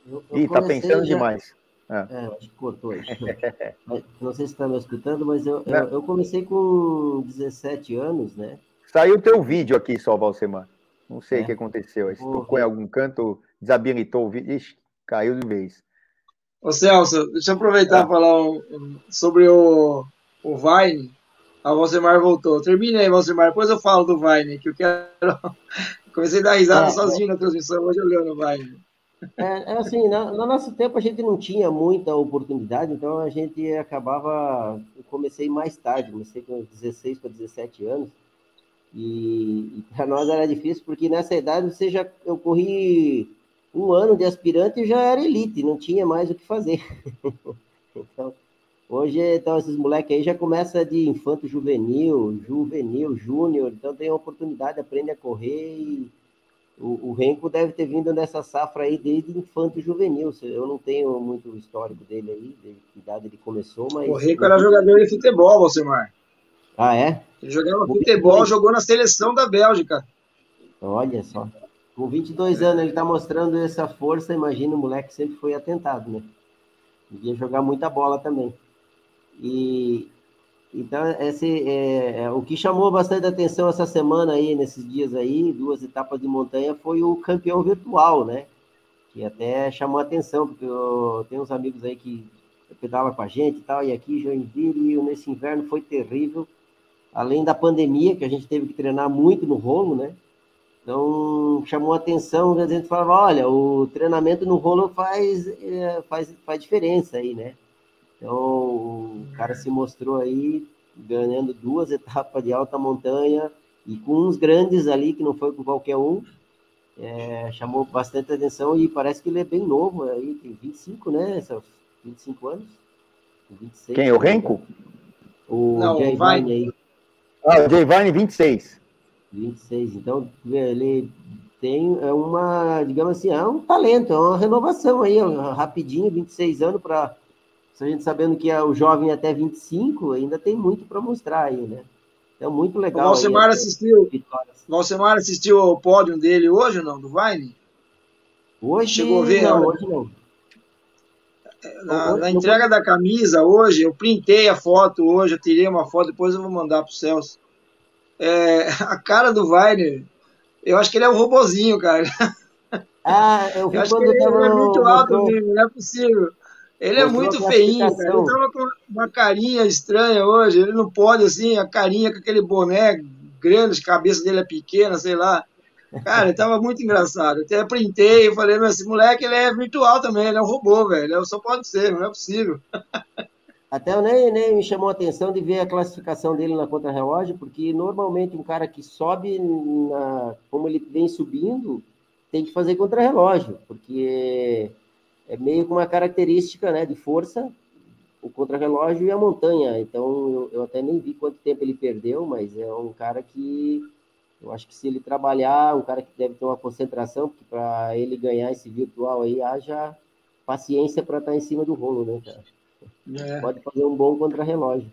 Eu, eu Ih, tá pensando já... demais. É. é, acho que cortou aí. Não sei se está me escutando, mas eu, eu, eu, comecei com 17 anos, né? Saiu teu vídeo aqui só, Valsemar. Não sei é. o que aconteceu. Se tocou em algum canto, desabilitou o vídeo. Ixi, caiu de vez. Ô Celso, deixa eu aproveitar e é. falar um, um, sobre o, o Vine. A Valsemar voltou. Termina aí, Valsemar. Depois eu falo do Vine, que eu quero. Comecei a dar risada é, sozinho na transmissão, hoje olhando o Vine. É, é assim, no, no, nosso tempo a gente não tinha muita oportunidade, então a gente acabava. Eu comecei mais tarde, comecei com 16 para 17 anos, e, e para nós era difícil, porque nessa idade você já. Eu corri um ano de aspirante já era elite, não tinha mais o que fazer. então, hoje, então, esses moleques aí já começa de infanto juvenil, juvenil, júnior, então tem a oportunidade, aprende a correr e o, o Renko deve ter vindo nessa safra aí desde infanto juvenil. Eu não tenho muito histórico dele aí, de que idade ele começou, mas. O Renko era jogador de futebol, Valsemar. Ah, é? Ele jogava futebol, jogou na seleção da Bélgica. Olha só. Com 22 anos ele está mostrando essa força, imagina, o moleque sempre foi atentado, né? Devia jogar muita bola também. E então esse é, é, o que chamou bastante atenção essa semana aí, nesses dias aí, duas etapas de montanha, foi o campeão virtual, né? Que até chamou atenção, porque eu tenho uns amigos aí que pedalam com a gente e tal, e aqui Joinville, nesse inverno foi terrível, além da pandemia, que a gente teve que treinar muito no rolo, né? Então, chamou atenção, a gente falava, olha, o treinamento no rolo faz, é, faz, faz diferença aí, né? Então, o cara se mostrou aí ganhando duas etapas de alta montanha e com uns grandes ali, que não foi com qualquer um, é, chamou bastante atenção e parece que ele é bem novo, aí tem 25, né? 25 anos? 26, Quem, o Renko? O Não, Jay Vine aí. Ah, o Jay Vine, 26. 26. Então, ele tem é uma, digamos assim, é um talento, é uma renovação aí, rapidinho, 26 anos para a gente sabendo que é o jovem até 25, ainda tem muito para mostrar aí, né? É muito legal. O Valsemar assistiu. O Valsemar assistiu ao pódio dele hoje ou não, do Vine? Hoje chegou a ver? Não, hoje não. Na, na entrega da camisa hoje, eu printei a foto hoje, eu tirei uma foto, depois eu vou mandar pro Celso é, a cara do Weiner, eu acho que ele é um robozinho, cara. Ah, eu eu acho que ele, tava... é muito alto mesmo, não é possível. Ele é muito feinho, cara. Ele tava com uma carinha estranha hoje. Ele não pode, assim, a carinha com aquele boné grande, a cabeça dele é pequena, sei lá. Cara, ele tava muito engraçado. Até printei e falei, mas esse moleque ele é virtual também, ele é um robô, velho. Só pode ser, não é possível. Até eu nem, nem me chamou a atenção de ver a classificação dele na contra-relógio, porque normalmente um cara que sobe, na, como ele vem subindo, tem que fazer contra-relógio, porque é meio com uma característica né, de força, o contra-relógio e a montanha. Então eu, eu, até nem vi quanto tempo ele perdeu, mas é um cara que eu acho que se ele trabalhar, um cara que deve ter uma concentração, porque para ele ganhar esse virtual aí, haja paciência para estar tá em cima do rolo, né, cara? É. Pode fazer um bom contra-relógio.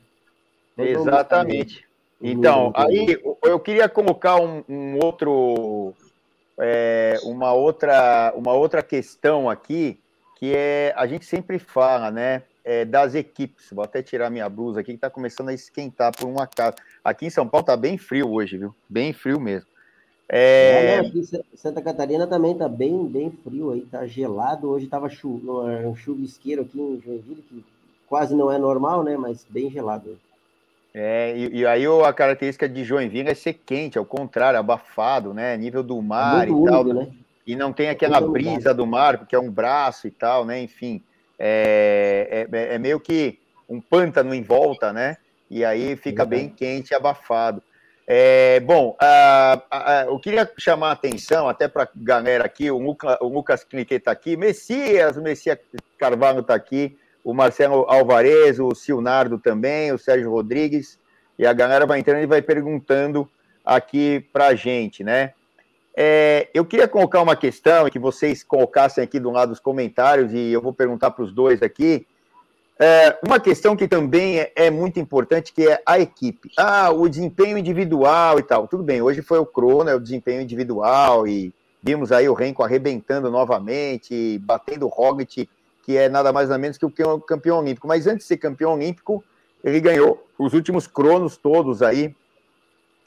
Exatamente. Então, aí eu queria colocar um, um, outro é, uma, outra, uma outra questão aqui, que é, a gente sempre fala, né, é, das equipes. Vou até tirar minha blusa aqui, que está começando a esquentar por uma casa. Aqui em São Paulo está bem frio hoje, viu? Bem frio mesmo. É... é aqui Santa Catarina também está bem, bem frio aí, tá gelado. Hoje estava chu... um chuvisqueiro aqui em Joinville, que quase não é normal, né? Mas bem gelado. É, e, e, aí a característica de Joinville é ser quente, ao contrário, abafado, né? Nível do mar é e tal. né? E não tem aquela brisa do mar, porque é um braço e tal, né? Enfim, é, é, é meio que um pântano em volta, né? E aí fica bem quente e abafado. É, bom, uh, eu queria chamar a atenção até para a galera aqui, o, Luca, o Lucas Cliquet está aqui, Messias, o Messias Carvalho está aqui, o Marcelo Alvarez, o Silnardo também, o Sérgio Rodrigues, e a galera vai entrando e vai perguntando aqui para a gente, né? É, eu queria colocar uma questão que vocês colocassem aqui do lado dos comentários, e eu vou perguntar para os dois aqui. É, uma questão que também é, é, muito importante, que é a equipe. Ah, o desempenho individual e tal. Tudo bem, hoje foi o Crono, é o desempenho individual, e vimos aí o Renko arrebentando novamente, batendo o Roglic, que é nada mais nada menos que o campeão olímpico. Mas antes de ser campeão olímpico, ele ganhou os últimos cronos todos aí,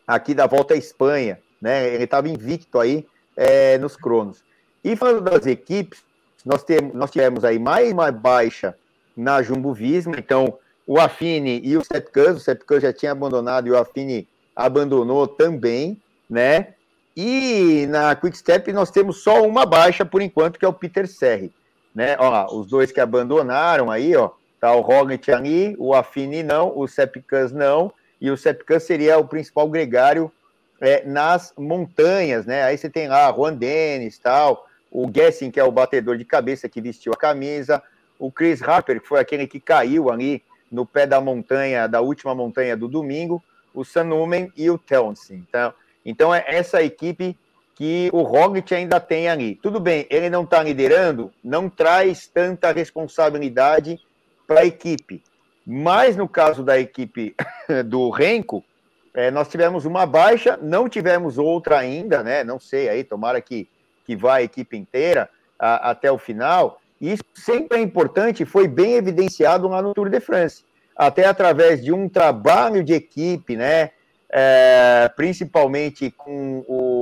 aqui da volta à Espanha, né? Ele estava invicto aí é, nos cronos. E falando das equipes, nós, temos, nós tivemos aí mais uma baixa na Jumbo Visma, então o Affine e o Sepkus, o Sepkus já tinha abandonado e o Affine abandonou também, né? E na Quick Step nós temos só uma baixa por enquanto, que é o Peter Serri, né? Ó, os dois que abandonaram aí, ó, tá o Roglic ali, o Affine não, o Sepkus não, e o Sepkus seria o principal gregário é, nas montanhas, né? Aí você tem lá Juan Dennis, tal, o Gessing, que é o batedor de cabeça que vestiu a camisa, o Chris Harper, que foi aquele que caiu ali no pé da montanha, da última montanha do domingo, o Sanumen e o Townsend. Então, então é essa equipe que o Roglic ainda tem ali. Tudo bem, ele não está liderando, não traz tanta responsabilidade para a equipe. Mas no caso da equipe do Renko, é, nós tivemos uma baixa, não tivemos outra ainda, né? Não sei aí, tomara que, que vá a equipe inteira a, até o final. Isso sempre é importante, foi bem evidenciado lá no Tour de France, até através de um trabalho de equipe, né? É, principalmente com o,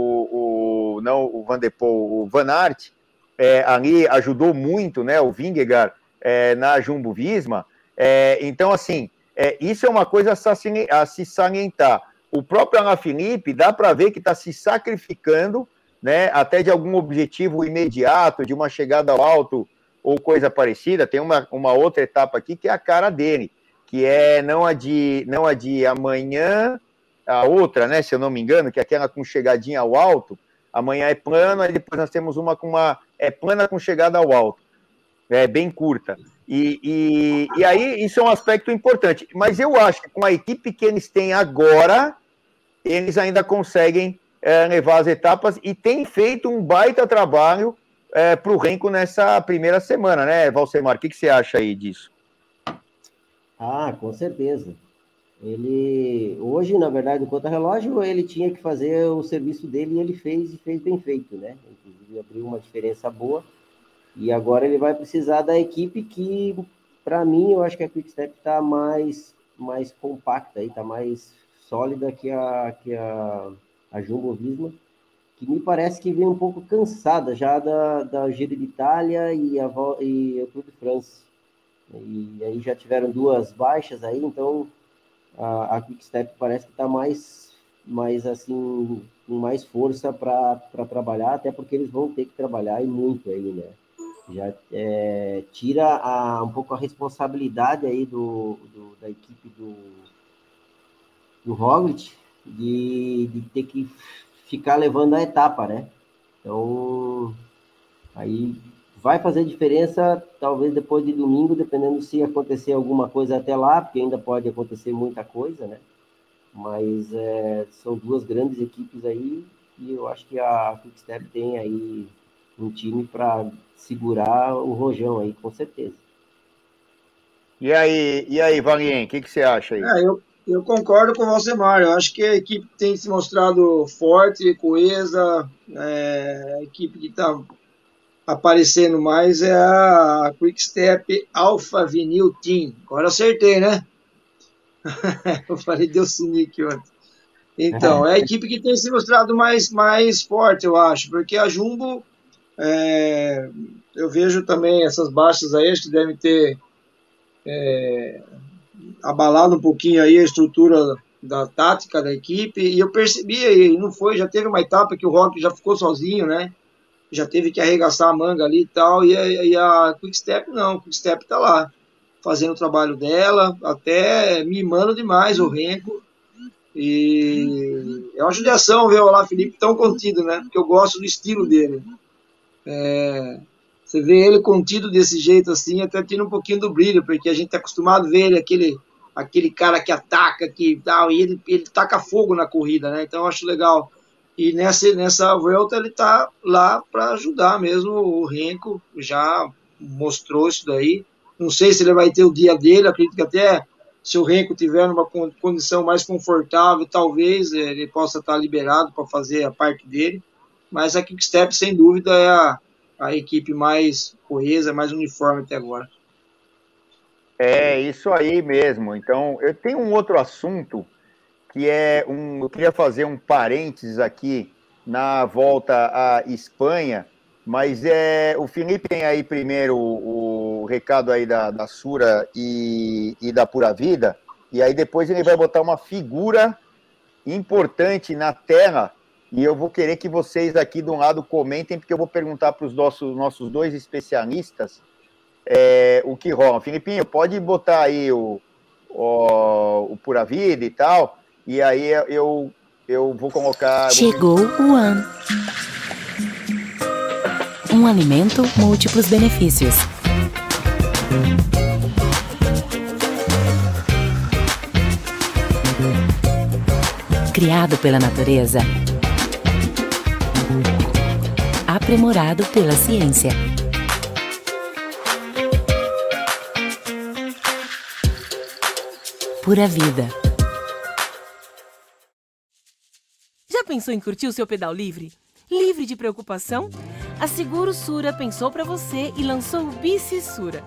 não o Van de Poel, o Van Aert, é, ali ajudou muito, né? O Vingegaard é, na Jumbo Visma. É, então, assim, é, isso é uma coisa a se salientar. O próprio Alaphilippe dá para ver que está se sacrificando, né? Até de algum objetivo imediato, de uma chegada ao alto ou coisa parecida, tem uma, uma outra etapa aqui que é a cara dele, que é não a de, não a de amanhã, a outra, né, se eu não me engano, que é aquela com chegadinha ao alto, amanhã é plano, aí depois nós temos uma com uma, é plana com chegada ao alto, é bem curta. E, e, e aí isso é um aspecto importante, mas eu acho que com a equipe que eles têm agora, eles ainda conseguem é, levar as etapas e têm feito um baita trabalho é, para o Renko nessa primeira semana, né, Valsemar? O que, que você acha aí disso? Ah, com certeza. Ele hoje, na verdade, no contra-relógio, ele tinha que fazer o serviço dele e ele fez e fez bem feito, né? Inclusive abriu uma diferença boa. E agora ele vai precisar da equipe que, para mim, eu acho que a Quickstep está mais mais compacta aí, está mais sólida que a que a, a Jumbo Visma que me parece que vem um pouco cansada já da, da Giro de Itália e, a, e o Tour de France. E aí já tiveram duas baixas aí, então a, a Quickstep parece que está mais, mais assim, com mais força para trabalhar, até porque eles vão ter que trabalhar e muito aí, né? Já é, tira a, um pouco a responsabilidade aí do, do da equipe do, do Roglic de, de ter que ficar levando a etapa, né? Então, aí vai fazer diferença, talvez depois de domingo, dependendo se acontecer alguma coisa até lá, porque ainda pode acontecer muita coisa, né? Mas é, são duas grandes equipes aí e eu acho que a Quickstep tem aí um time para segurar o rojão aí, com certeza. E aí, e aí, Valien, o que, que você acha aí? É, eu, Eu concordo com você, Mário. Eu acho que a equipe tem se mostrado forte, coesa. É, a equipe que está aparecendo mais é a Quick Step Alpha Vinyl Team. Agora acertei, né? eu falei deu Sinic ontem. Então, é a equipe que tem se mostrado mais, mais forte, eu acho, porque a Jumbo, é, eu vejo também essas baixas aí, acho que devem ter é, abalado um pouquinho aí a estrutura da tática da equipe, e eu percebi aí, não foi, já teve uma etapa que o Rock já ficou sozinho, né? Já teve que arregaçar a manga ali e tal, e a, e a Quick Step não, a Quick Step tá lá, fazendo o trabalho dela, até mimando demais o Renko, e é uma judiação ver o Olá Felipe tão contido, né? Porque eu gosto do estilo dele. É, você vê ele contido desse jeito assim, até tira um pouquinho do brilho, porque a gente tá acostumado a ver ele aquele, aquele cara que ataca, que tal, e ele, ele taca fogo na corrida, né? Então eu acho legal. E nessa, nessa volta ele tá lá para ajudar mesmo. O Renko já mostrou isso daí. Não sei se ele vai ter o dia dele, acredito que até se o Renko tiver numa condição mais confortável, talvez ele possa estar liberado para fazer a parte dele. Mas a Kickstep, sem dúvida, é a, a equipe mais coesa, mais uniforme até agora. É isso aí mesmo. Então, eu tenho um outro assunto que é um. Eu queria fazer um parênteses aqui na volta à Espanha, mas é o Felipe tem aí primeiro o, o recado aí da, da Sura e, e da Pura Vida, e aí depois ele vai botar uma figura importante na tela, e eu vou querer que vocês aqui um lado comentem, porque eu vou perguntar para os nossos, nossos dois especialistas é, o que rola. Filipinho, pode botar aí o, o, o Pura Vida e tal, e aí eu, eu vou colocar. Chegou o ano um alimento, múltiplos benefícios. Criado pela natureza. Aprimorado pela ciência. Pura vida. Pensou em curtir o seu pedal livre? Livre de preocupação? A Seguro Sura pensou para você e lançou o Bici Sura.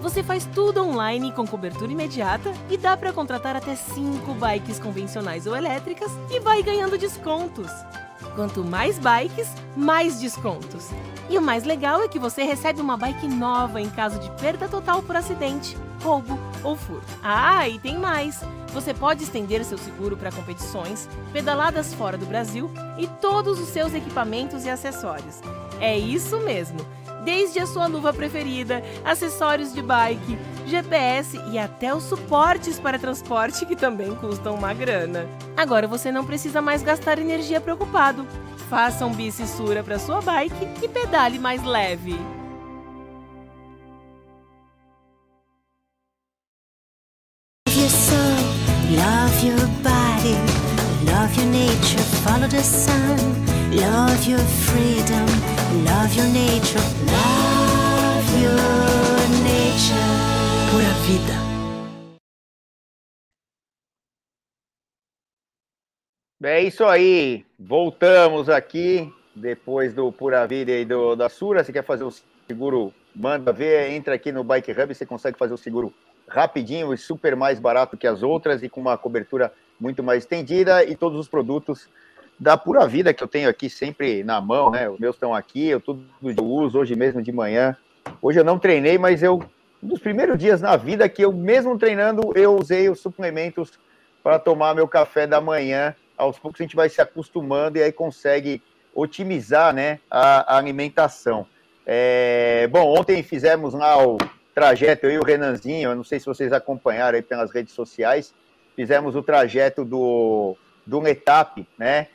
Você faz tudo online com cobertura imediata e dá para contratar até 5 bikes convencionais ou elétricas e vai ganhando descontos. Quanto mais bikes, mais descontos. E o mais legal é que você recebe uma bike nova em caso de perda total por acidente, roubo ou furto. Ah, e tem mais! Você pode estender seu seguro para competições, pedaladas fora do Brasil e todos os seus equipamentos e acessórios. É isso mesmo! Desde a sua luva preferida, acessórios de bike, GPS e até os suportes para transporte que também custam uma grana. Agora você não precisa mais gastar energia preocupado. Faça um bicissura para sua bike e pedale mais leve. Love your body, love your nature, follow the sun. Love your freedom, love your nature, love your nature. Pura vida. É isso aí. Voltamos aqui depois do Pura Vida e do, da Sura. Você quer fazer o seguro? Manda ver, entra aqui no Bike Hub, você consegue fazer o seguro rapidinho e super mais barato que as outras e com uma cobertura muito mais estendida e todos os produtos da pura vida que eu tenho aqui sempre na mão, né? Os meus estão aqui, eu tudo uso hoje mesmo de manhã. Hoje eu não treinei, mas eu um dos primeiros dias na vida que eu mesmo treinando, eu usei os suplementos para tomar meu café da manhã. Aos poucos a gente vai se acostumando e aí consegue otimizar, né, a, a alimentação. É, bom, ontem fizemos lá o trajeto, eu e o Renanzinho, eu não sei se vocês acompanharam aí pelas redes sociais, fizemos o trajeto do, do Letap, né?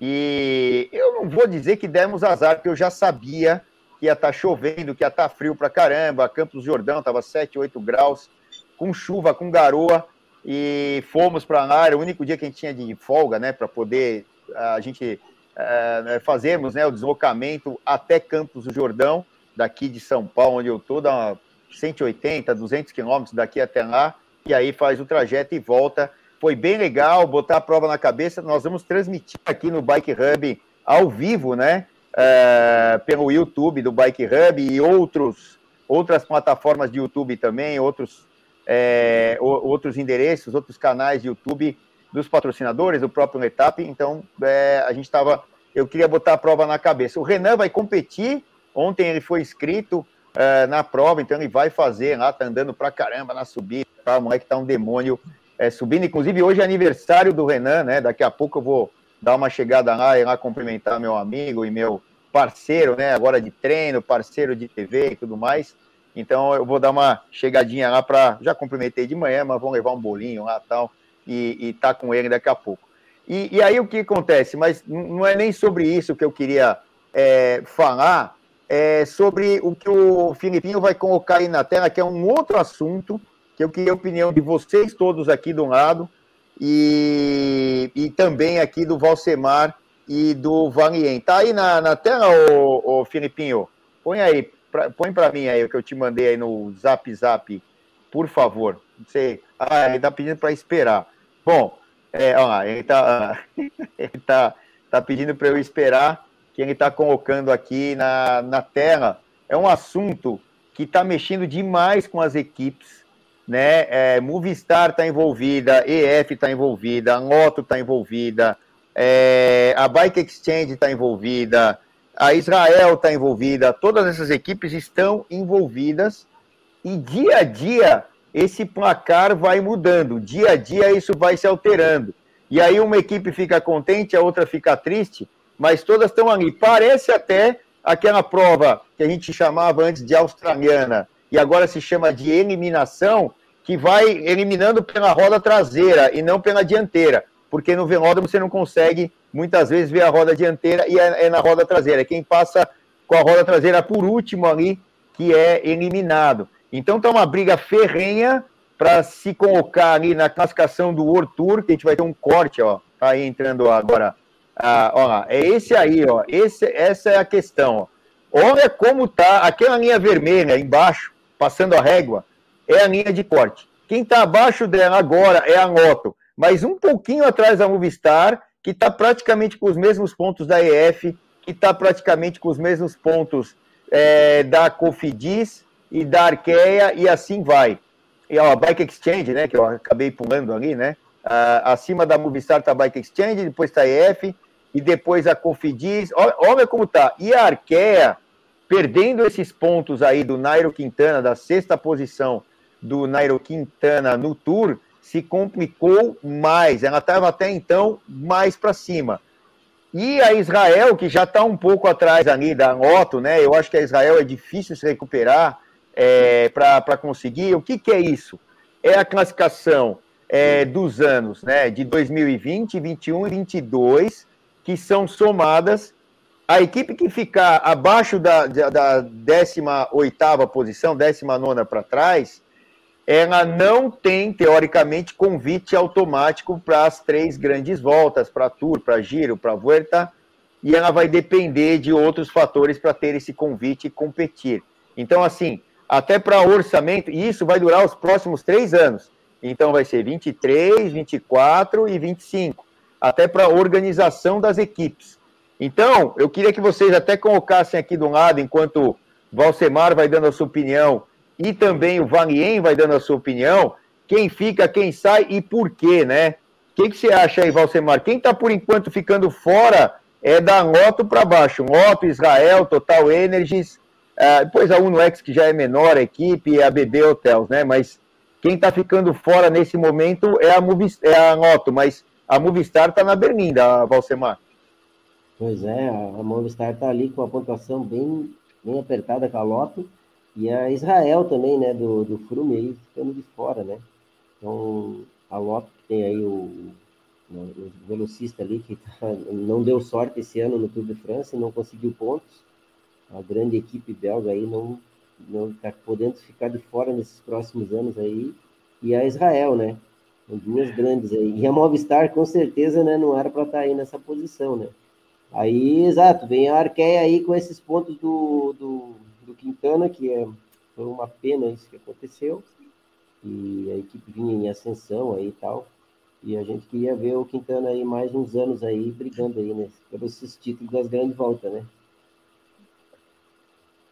E eu não vou dizer que demos azar, porque eu já sabia que ia estar tá chovendo, que ia estar tá frio pra caramba. Campos Jordão estava 7, 8 graus, com chuva, com garoa. E fomos para lá, era o único dia que a gente tinha de folga, né, para poder a gente uh, fazermos né, o deslocamento até Campos do Jordão, daqui de São Paulo, onde eu estou, dá 180, 200 quilômetros daqui até lá, e aí faz o trajeto e volta foi bem legal botar a prova na cabeça. Nós vamos transmitir aqui no Bike Hub ao vivo, né? É, pelo YouTube do Bike Hub e outros, outras plataformas de YouTube também, outros, é, outros endereços, outros canais de YouTube dos patrocinadores, do próprio Letap. Então, é, a gente estava. Eu queria botar a prova na cabeça. O Renan vai competir. Ontem ele foi inscrito é, na prova, então ele vai fazer lá, tá andando pra caramba na subida. Tá? O moleque tá um demônio é, subindo. Inclusive, hoje é aniversário do Renan, né? Daqui a pouco eu vou dar uma chegada lá e lá cumprimentar meu amigo e meu parceiro, né? Agora de treino, parceiro de TV e tudo mais. Então eu vou dar uma chegadinha lá para. Já cumprimentei de manhã, mas vamos levar um bolinho lá tal e, e tá com ele daqui a pouco. E, e, aí o que acontece? Mas não é nem sobre isso que eu queria é, falar, é sobre o que o Filipinho vai colocar aí na tela, que é um outro assunto, que eu queria a opinião de vocês todos aqui do lado, e, e também aqui do Valsemar e do Valien. Tá aí na, na tela, ô, ô Filipinho? Põe aí, pra, põe para mim aí o que eu te mandei aí no Zap Zap, por favor. Você, ah, ele tá pedindo para esperar. Bom, é, ó, ele tá, ele tá, tá pedindo para eu esperar, que ele está colocando aqui na, na tela. É um assunto que está mexendo demais com as equipes, né? É, Movistar está envolvida, EF está envolvida, a Loto está envolvida, é, a Bike Exchange está envolvida, a Israel está envolvida, todas essas equipes estão envolvidas e dia a dia esse placar vai mudando. Dia a dia isso vai se alterando. E aí uma equipe fica contente, a outra fica triste, mas todas estão ali. Parece até aquela prova que a gente chamava antes de australiana e agora se chama de eliminação, que vai eliminando pela roda traseira e não pela dianteira, porque no velódromo você não consegue muitas vezes ver a roda dianteira e é, na roda traseira. Quem passa com a roda traseira por último ali que é eliminado. Então está uma briga ferrenha para se colocar ali na classificação do World Tour, que a gente vai ter um corte, ó, tá aí entrando agora. Ah, ó, é esse aí, ó, esse, essa é a questão. Ó. Olha como tá aquela linha vermelha embaixo, passando a régua, é a linha de corte. Quem está abaixo dela agora é a Moto, mas um pouquinho atrás da Movistar, que está praticamente com os mesmos pontos da EF, que está praticamente com os mesmos pontos é, da Cofidis, e da Arqueia e assim vai. E a Bike Exchange, né, que eu acabei pulando ali, né? Ah, acima da Movistar está a Bike Exchange, depois está a EF e depois a Cofidis. Olha, olha como tá. E a Arqueia, perdendo esses pontos aí do Nairo Quintana, da sexta posição do Nairo Quintana no Tour, se complicou mais. Ela estava até então mais para cima. E a Israel, que já está um pouco atrás ali da Otto, né? Eu acho que a Israel é difícil se recuperar é, para conseguir. O que, que, é isso? É a classificação é, dos anos né, de 2020, 21 e 22, que são somadas. A equipe que ficar abaixo da, da 18ª posição, 19ª para trás, ela não tem, teoricamente, convite automático para as três grandes voltas, para Tour, para Giro, para Vuelta, e ela vai depender de outros fatores para ter esse convite e competir. Então, assim, até para orçamento, e isso vai durar os próximos três anos. Então vai ser 23, 24 e 25, até para organização das equipes. Então, eu queria que vocês até colocassem aqui do lado, enquanto Valsemar vai dando a sua opinião e também o Vanien vai dando a sua opinião, quem fica, quem sai e por quê, né? O que, que você acha aí, Valsemar? Quem está por enquanto ficando fora é da Loto para baixo. Loto, Israel, Total Energies, depois a UnoX, que já é menor a equipe, e a BB Hotels, né? Mas quem está ficando fora nesse momento é a, Movistar, é a Noto, mas a Movistar está na berlinda, Valsemar. Pois é, a Movistar está ali com a pontuação bem, bem apertada com a Loto, e a Israel também, né, do, do Frume aí, ficando de fora, né? Então, a Loto tem aí o, o velocista ali, que tá, não deu sorte esse ano no Tour de França, não conseguiu pontos, a grande equipe belga aí não não está podendo ficar de fora nesses próximos anos aí e a Israel, né? Duas grandes aí. E a Movistar, com certeza, né, não era para estar tá aí nessa posição, né? Aí, exato, vem a Arqueia aí com esses pontos do, do, do Quintana, que é, foi uma pena isso que aconteceu. E a equipe vinha em ascensão aí e tal. E a gente queria ver o Quintana aí mais uns anos aí brigando aí, né? Pelos títulos das grandes voltas, né?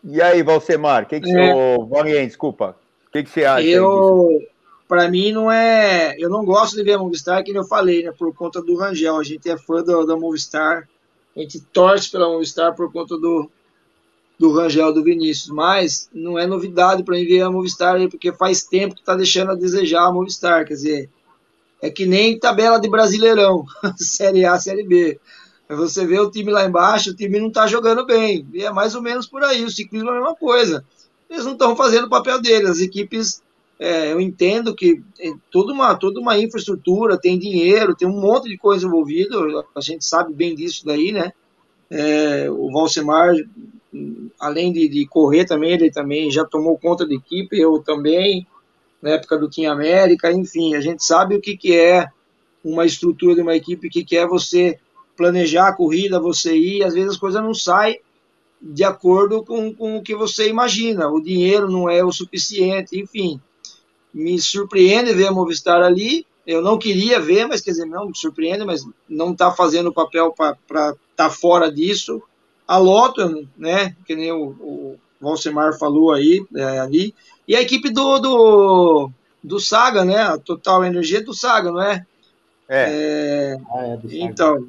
E aí, Valsemar, o que, que é. você. desculpa. O que, que você acha? Eu, para mim, não é. Eu não gosto de ver a Movistar, que eu falei, né? Por conta do Rangel. A gente é fã do, da Movistar. A gente torce pela Movistar por conta do, do Rangel, do Vinícius. Mas não é novidade para mim ver a Movistar, porque faz tempo que está deixando a desejar a Movistar. Quer dizer, é que nem tabela de Brasileirão, Série A, Série B. Você vê o time lá embaixo, o time não está jogando bem. E é mais ou menos por aí. O ciclismo é a mesma coisa. Eles não estão fazendo o papel deles. As equipes, é, eu entendo que tem toda uma, toda uma infraestrutura, tem dinheiro, tem um monte de coisa envolvida. A gente sabe bem disso daí, né? É, o Valsemar, além de, de, correr também, ele também já tomou conta da equipe, eu também, na época do Team América, enfim, a gente sabe o que, que é uma estrutura de uma equipe, o que, que é você planejar a corrida, você ir, às vezes as coisas não saem de acordo com, com o que você imagina, o dinheiro não é o suficiente, enfim. Me surpreende ver a Movistar ali, eu não queria ver, mas quer dizer, não me surpreende, mas não está fazendo o papel para estar tá fora disso. A Loto, né, que nem o, o Valsemar falou aí, é, ali, e a equipe do, do, do Saga, né, a Total Energia do Saga, não é? É. é, ah, é então,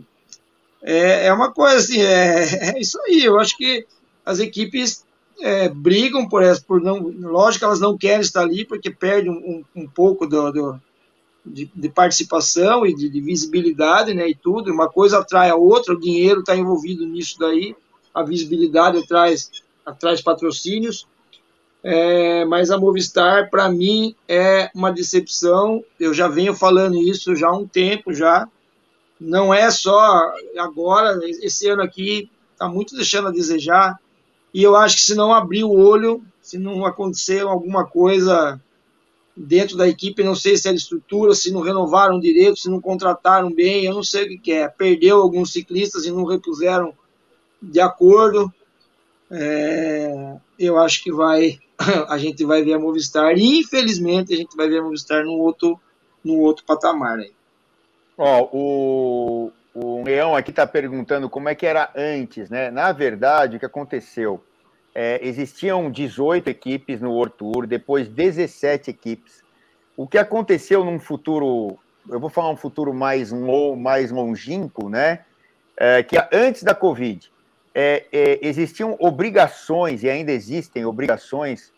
é, é uma coisa assim, é, é isso aí. Eu acho que as equipes é, brigam por essa, por não, lógico elas não querem estar ali porque perdem um, um pouco do, do de, de, participação e de, de, visibilidade, né, e tudo. Uma coisa atrai a outra, o dinheiro está envolvido nisso daí, a visibilidade traz, traz patrocínios. É, mas a Movistar, para mim, é uma decepção. Eu já venho falando isso já há um tempo já não é só agora, esse ano aqui está muito deixando a desejar. E eu acho que se não abrir o olho, se não acontecer alguma coisa dentro da equipe, não sei se é de estrutura, se não renovaram direito, se não contrataram bem, eu não sei o que é. Perdeu alguns ciclistas e não repuseram de acordo. É, eu acho que vai, a gente vai ver a Movistar, infelizmente a gente vai ver a Movistar no outro, no outro patamar aí. Ó, o, o Leão aqui está perguntando como é que era antes, né? Na verdade, o que aconteceu? É, existiam 18 equipes no World Tour, depois 17 equipes. O que aconteceu num futuro, eu vou falar um futuro mais, mais longínquo, né? É, que antes da Covid, é, é, existiam obrigações, e ainda existem obrigações,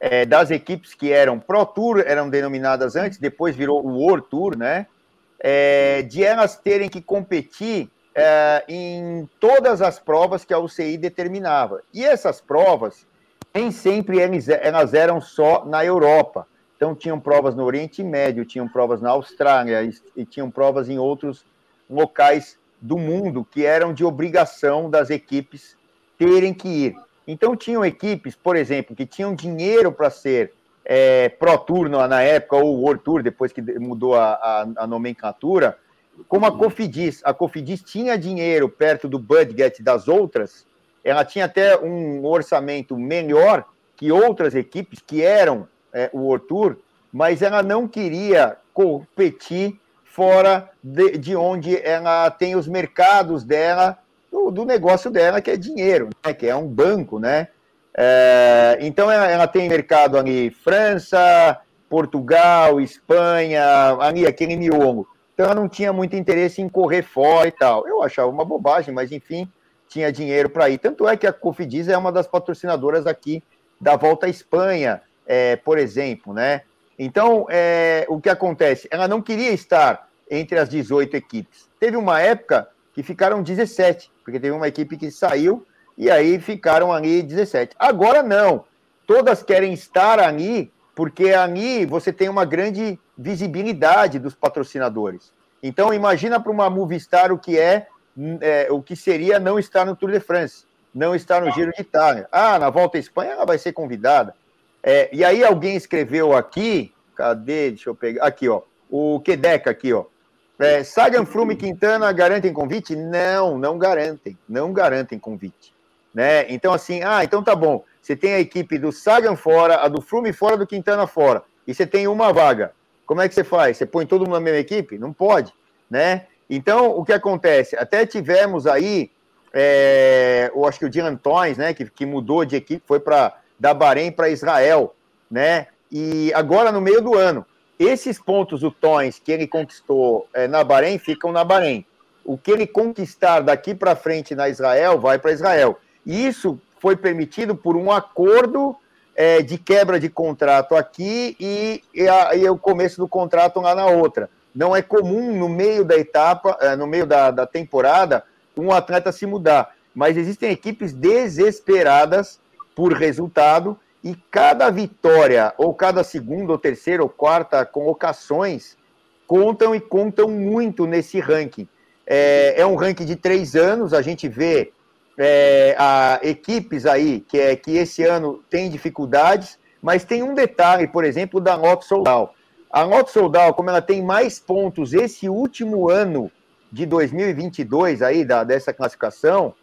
é, das equipes que eram Pro Tour, eram denominadas antes, depois virou o World Tour, né? É, de elas terem que competir é, em todas as provas que a UCI determinava. E essas provas, nem sempre elas eram só na Europa. Então, tinham provas no Oriente Médio, tinham provas na Austrália e, e tinham provas em outros locais do mundo que eram de obrigação das equipes terem que ir. Então, tinham equipes, por exemplo, que tinham dinheiro para ser é, Pro Tour na época, ou World Tour, depois que mudou a, a, a, nomenclatura, como a Cofidis. A Cofidis tinha dinheiro perto do budget das outras, ela tinha até um orçamento melhor que outras equipes que eram é, o World Tour, mas ela não queria competir fora de, de onde ela tem os mercados dela, do, do negócio dela, que é dinheiro, né, que é um banco, né? É, então ela, tem mercado ali França, Portugal, Espanha, ali aquele miolo. Então ela não tinha muito interesse em correr fora e tal. Eu achava uma bobagem, mas enfim, tinha dinheiro para ir. Tanto é que a Cofidis é uma das patrocinadoras aqui da Volta à Espanha, é, por exemplo, né? Então, é, o que acontece? Ela não queria estar entre as 18 equipes. Teve uma época que ficaram 17, porque teve uma equipe que saiu e aí ficaram ali 17. Agora não, todas querem estar ali, porque ali você tem uma grande visibilidade dos patrocinadores. Então imagina para uma Movistar o que é, é, o que seria não estar no Tour de France, não estar no Giro de Itália. Ah, na Volta à Espanha ela vai ser convidada. É, e aí alguém escreveu aqui, cadê? Deixa eu pegar aqui, ó, o Quedeca aqui, ó. É, Sagan, Flume, Quintana garantem convite? Não, não garantem, não garantem convite né? Então, assim, ah, então tá bom. Você tem a equipe do Sagan fora, a do Flume fora, do Quintana fora, e você tem uma vaga. Como é que você faz? Você põe todo mundo na mesma equipe? Não pode, né? Então, o que acontece? Até tivemos aí, é, eu acho que o Dylan Toys, né, que, que mudou de equipe, foi para da Bahrein para Israel, né? E agora no meio do ano, esses pontos, o Toys que ele conquistou é, na Bahrein, ficam na Bahrein. O que ele conquistar daqui para frente na Israel, vai para Israel. Isso foi permitido por um acordo é, de quebra de contrato aqui e, e, a, e, o começo do contrato lá na outra. Não é comum no meio da etapa, é, no meio da, da temporada, um atleta se mudar. Mas existem equipes desesperadas por resultado e cada vitória, ou cada segunda, ou terceira, ou quarta colocações contam e contam muito nesse ranking. É, é um ranking de três anos, a gente vê é, a, equipes aí que, é, que esse ano tem dificuldades, mas tem um detalhe, por exemplo, da Loto Soldal. A Loto Soldal, como ela tem mais pontos esse último ano de 2022 aí da, dessa classificação,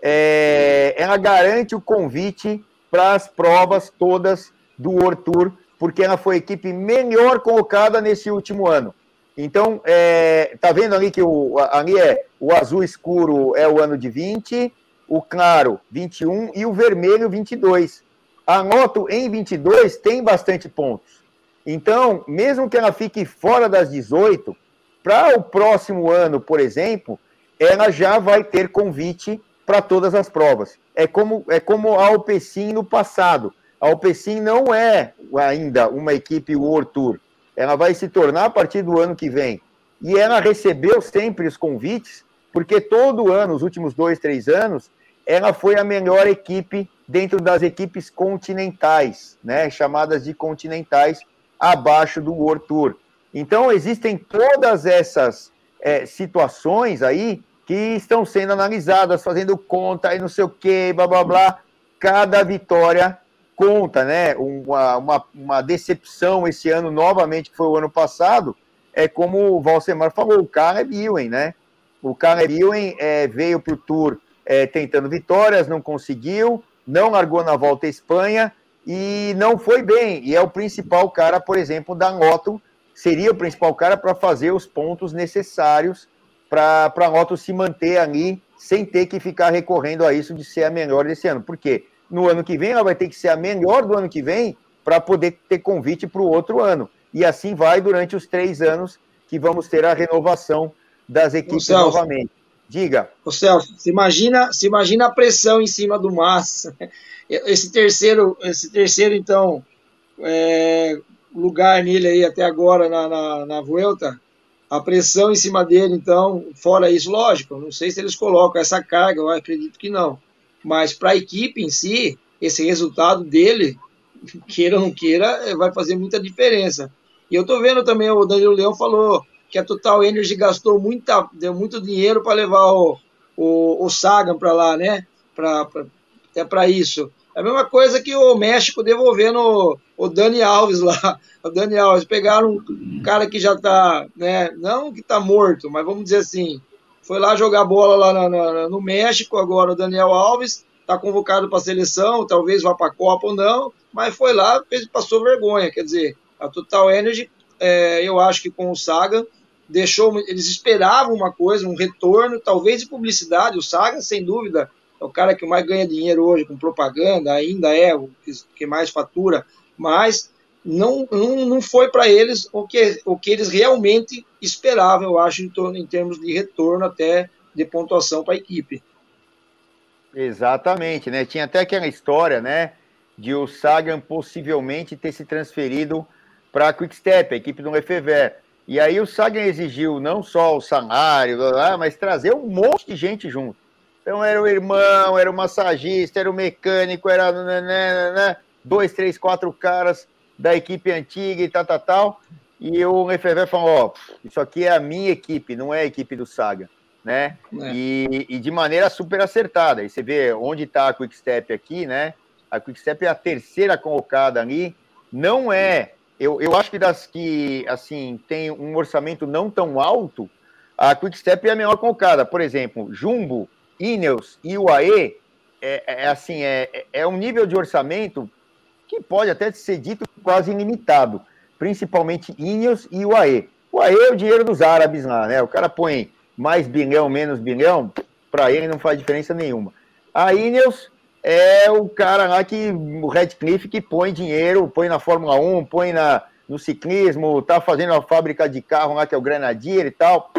é, ela garante o convite para as provas todas do World Tour, porque ela foi a equipe melhor colocada nesse último ano. Então, é, tá vendo ali que o, ali é o azul escuro é o ano de 20, o claro 21 e o vermelho 22. A Noto em 22 tem bastante pontos. Então, mesmo que ela fique fora das 18, para o próximo ano, por exemplo, ela já vai ter convite para todas as provas. É como, é como a Alpecin no passado. A Alpecin não é ainda uma equipe World Tour. Ela vai se tornar a partir do ano que vem. E ela recebeu sempre os convites, porque todo ano, os últimos dois, três anos, ela foi a melhor equipe dentro das equipes continentais, né, chamadas de continentais, abaixo do World Tour. Então, existem todas essas é, situações aí que estão sendo analisadas, fazendo conta e não sei o que, blá blá blá. Cada vitória conta, né? Uma, uma, uma, decepção esse ano, novamente, que foi o ano passado, é como o Valsemar falou, o Caleb Ewan, né? O Caleb Ewan é, veio para o Tour é, tentando vitórias, não conseguiu, não largou na volta à Espanha e não foi bem. E é o principal cara, por exemplo, da Moto, seria o principal cara para fazer os pontos necessários para a Moto se manter ali sem ter que ficar recorrendo a isso de ser a melhor desse ano. Por quê? No ano que vem ela vai ter que ser a melhor do ano que vem para poder ter convite para o outro ano. E assim vai durante os três anos que vamos ter a renovação das equipes novamente. Diga. Ô Celso, se imagina, se imagina a pressão em cima do Massa. Esse terceiro, esse terceiro então, é, lugar nele aí até agora na, na, na Vuelta, a pressão em cima dele, então, fora isso, lógico, não sei se eles colocam essa carga, eu acredito que não. Mas para a equipe em si, esse resultado dele, queira ou não queira, vai fazer muita diferença. E eu tô vendo também, o Danilo Leão falou que a Total Energy gastou muita, deu muito dinheiro para levar o, o, o Sagan para lá, né? Pra, pra, até para isso. É a mesma coisa que o México devolvendo o Dani Alves lá. O Dani Alves pegaram um cara que já está, né? Não que está morto, mas vamos dizer assim, foi lá jogar bola lá no, no, no México. Agora o Daniel Alves está convocado para a seleção, talvez vá para a Copa ou não, mas foi lá, fez, passou vergonha. Quer dizer, a Total Energy, é, eu acho que com o Saga deixou, eles esperavam uma coisa, um retorno, talvez de publicidade. O Saga, sem dúvida, é o cara que mais ganha dinheiro hoje com propaganda, ainda é o que mais fatura, mas não, não, não foi para eles o que, o que eles realmente esperavam, eu acho, em, torno, em termos de retorno até de pontuação para a equipe. Exatamente, né? Tinha até aquela história, né? De o Sagan possivelmente ter se transferido para a Quickstep, a equipe do Lefever. E aí o Sagan exigiu não só o salário, mas trazer um monte de gente junto. Então era o irmão, era o massagista, era o mecânico, era né, né, né, dois, três, quatro caras da equipe antiga e tal, tal, tal. E o Lefebvre falou: Ó, isso aqui é a minha equipe, não é a equipe do Saga. Né? É. E, e, de maneira super acertada. E você vê onde está a Quickstep aqui, né? A Quickstep é a terceira colocada ali. Não é eu, eu acho que das que, assim, tem um orçamento não tão alto, a Quickstep é a melhor colocada. Por exemplo, Jumbo, Ineos e UAE, é, é, é assim, é, é um nível de orçamento que pode até ser dito quase ilimitado. principalmente Ineos e UAE. O UAE é o dinheiro dos árabes lá, né? O cara põe mais bilhão, menos bilhão, para ele não faz diferença nenhuma. A Ineos é o cara lá que, o Redcliffe, que põe dinheiro, põe na Fórmula 1, põe na, no ciclismo, tá fazendo a fábrica de carro lá, que é o Grenadier e tal,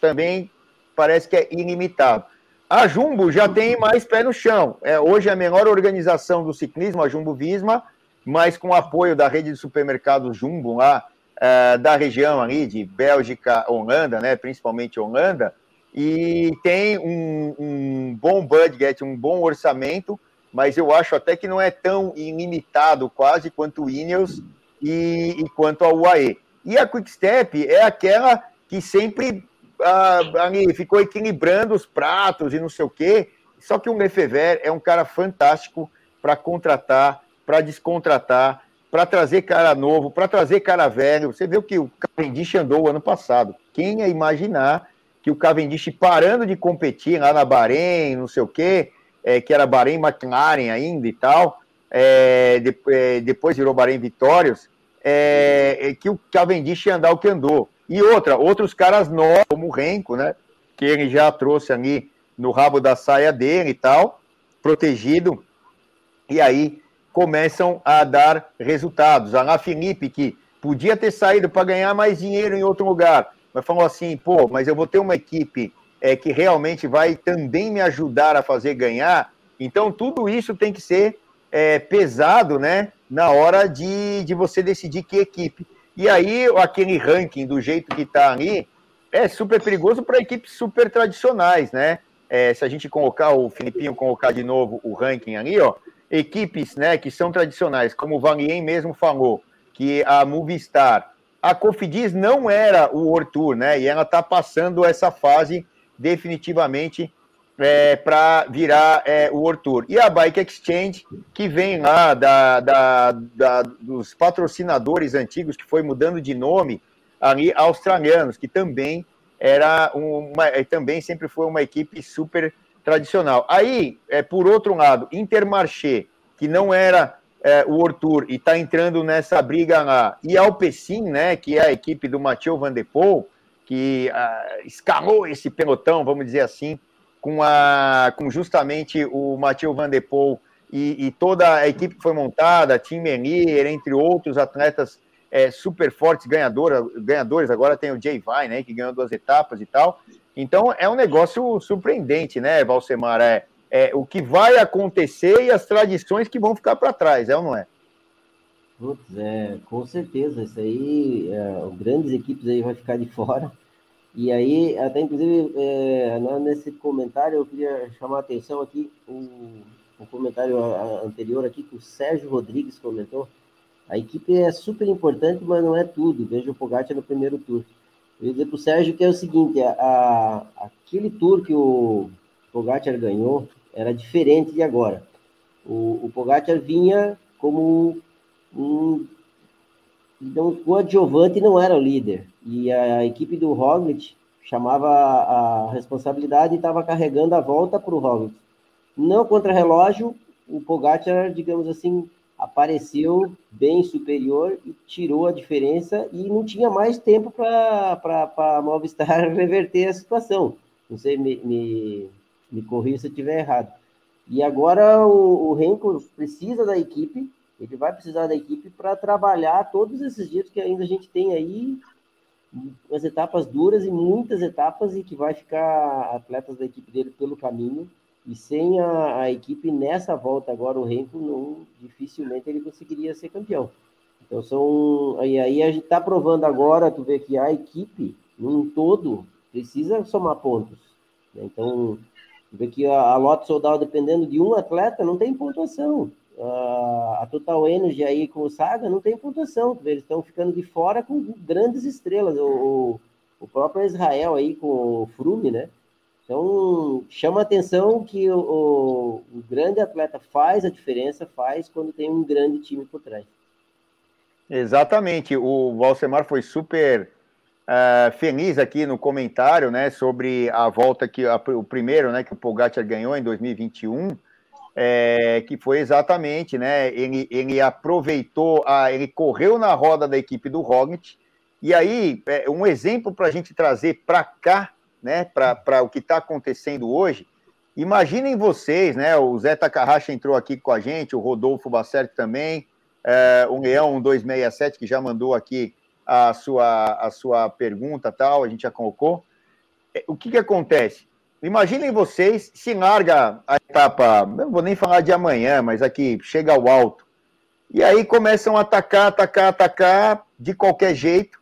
também parece que é ilimitado. A Jumbo já tem mais pé no chão. É, hoje é a menor organização do ciclismo, a Jumbo Visma, mas com apoio da rede de supermercados Jumbo lá, é, da região ali de Bélgica, Holanda, né, principalmente Holanda, e tem um, um bom budget, um bom orçamento, mas eu acho até que não é tão ilimitado quase quanto o Ineos e, e quanto a UAE. E a Quickstep é aquela que sempre ah, ali, ficou equilibrando os pratos e não sei o quê. Só que o Lefever é um cara fantástico para contratar, para descontratar, para trazer cara novo, para trazer cara velho. Você viu que o Cavendish andou ano passado. Quem ia imaginar que o Cavendish parando de competir lá na Bahrein, não sei o quê, é, que era Bahrein McLaren ainda e tal, é, de, é, depois virou Bahrein Vitórios, é, é, que o Cavendish ia andar o que andou. E outra, outros caras novos, como o Renko, né? Que ele já trouxe ali no rabo da saia dele e tal, protegido. E aí começam a dar resultados. A La Felipe, que podia ter saído para ganhar mais dinheiro em outro lugar, mas falou assim: pô, mas eu vou ter uma equipe é, que realmente vai também me ajudar a fazer ganhar. Então, tudo isso tem que ser é, pesado, né? Na hora de, de você decidir que equipe. E aí, aquele ranking do jeito que está ali é super perigoso para equipes super tradicionais, né? É, se a gente colocar o Filipinho, colocar de novo o ranking ali, ó, equipes né, que são tradicionais, como o Valien mesmo falou, que a Movistar, a Cofidis não era o World Tour, né? E ela está passando essa fase definitivamente é, para virar é, o World Tour. E a Bike Exchange, que vem lá da, da, da, dos patrocinadores antigos, que foi mudando de nome, ali australianos, que também era uma, também sempre foi uma equipe super tradicional. Aí, é, por outro lado, Intermarché, que não era é, o World Tour e está entrando nessa briga lá, e Alpecin, né, que é a equipe do Mathieu Van Der Poel, que ah, escalou esse pelotão, vamos dizer assim, com, a, com justamente o Mathieu Van Der Poel e, e, toda a equipe que foi montada, Tim Menier, entre outros atletas é, super fortes, ganhadora, ganhadores, agora tem o Jay Vai, né, que ganhou duas etapas e tal. Então é um negócio surpreendente, né, Valsemar? É, é o que vai acontecer e as tradições que vão ficar para trás, é ou não é? Putz, é, com certeza, isso aí, é, grandes equipes aí vai ficar de fora. E aí, até inclusive, é, nesse comentário, eu queria chamar a atenção aqui, um, um comentário anterior aqui que o Sérgio Rodrigues comentou. A equipe é super importante, mas não é tudo. Veja o Pogacar no primeiro tour. Eu ia dizer para o Sérgio que é o seguinte, a, a, aquele tour que o Pogacar ganhou era diferente de agora. O, o Pogacar vinha como então, o adjuvante não era o líder. E a equipe do Roglic chamava a responsabilidade e estava carregando a volta para o Roglic. Não contra relógio, o Pogacar, digamos assim, apareceu bem superior e tirou a diferença e não tinha mais tempo para a Movistar reverter a situação. Não sei, me, me, me se eu estiver errado. E agora o, o Renko precisa da equipe ele vai precisar da equipe para trabalhar todos esses dias que ainda a gente tem aí as etapas duras e muitas etapas e que vai ficar atletas da equipe dele pelo caminho. E sem a, a equipe nessa volta agora o Renko não dificilmente ele conseguiria ser campeão. Então são aí aí a gente está provando agora tu vê que a equipe num todo precisa somar pontos né? então tu vê que a, a Lotte Soldado dependendo de um atleta não tem pontuação a Total Energy aí com o Saga não tem pontuação, eles estão ficando de fora com grandes estrelas, o, o próprio Israel aí com o Frume, né? Então, chama atenção que o, o, o, grande atleta faz a diferença, faz quando tem um grande time por trás. Exatamente, o Valsemar foi super uh, feliz aqui no comentário, né, sobre a volta que, a, o primeiro, né, que o Pogacar ganhou em 2021, é, que foi exatamente, né? Ele, ele aproveitou, a, ele correu na roda da equipe do Roglic, e aí, é, um exemplo para a gente trazer para cá, né, para o que está acontecendo hoje, imaginem vocês, né? O Zé Takahashi entrou aqui com a gente, o Rodolfo Bacerti também, é, o Leão 267, que já mandou aqui a sua, a sua pergunta tal, a gente já colocou. É, o que, que acontece? Imaginem vocês se larga a etapa, não vou nem falar de amanhã, mas aqui chega ao alto. E aí começam a atacar, atacar, atacar de qualquer jeito.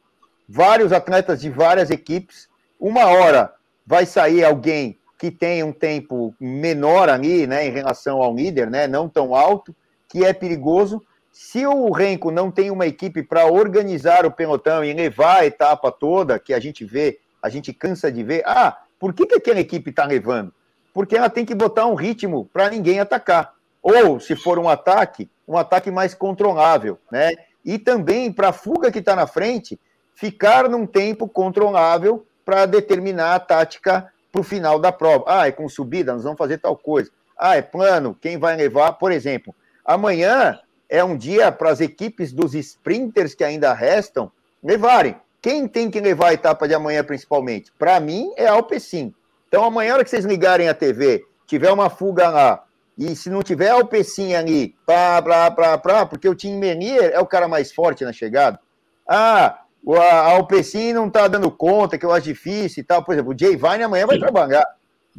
Vários atletas de várias equipes. Uma hora vai sair alguém que tem um tempo menor ali, né, em relação ao líder, né, não tão alto, que é perigoso. Se o Renko não tem uma equipe para organizar o pelotão e levar a etapa toda, que a gente vê, a gente cansa de ver, ah, por que, que aquela equipe está levando? Porque ela tem que botar um ritmo para ninguém atacar. Ou, se for um ataque, um ataque mais controlável, né? E também para a fuga que está na frente, ficar num tempo controlável para determinar a tática para o final da prova. Ah, é com subida, nós vamos fazer tal coisa. Ah, é plano, quem vai levar, por exemplo. Amanhã é um dia para as equipes dos sprinters que ainda restam levarem. Quem tem que levar a etapa de amanhã, principalmente? Para mim, é a Alpecin. Então, amanhã, hora que vocês ligarem a TV, tiver uma fuga lá, e se não tiver a Alpecin ali, pá, pá, pá, pá, porque o Tim Menier é o cara mais forte na chegada. Ah, a Alpecin não tá dando conta, que eu acho difícil e tal. Por exemplo, o Jay Vine amanhã vai trabalhar,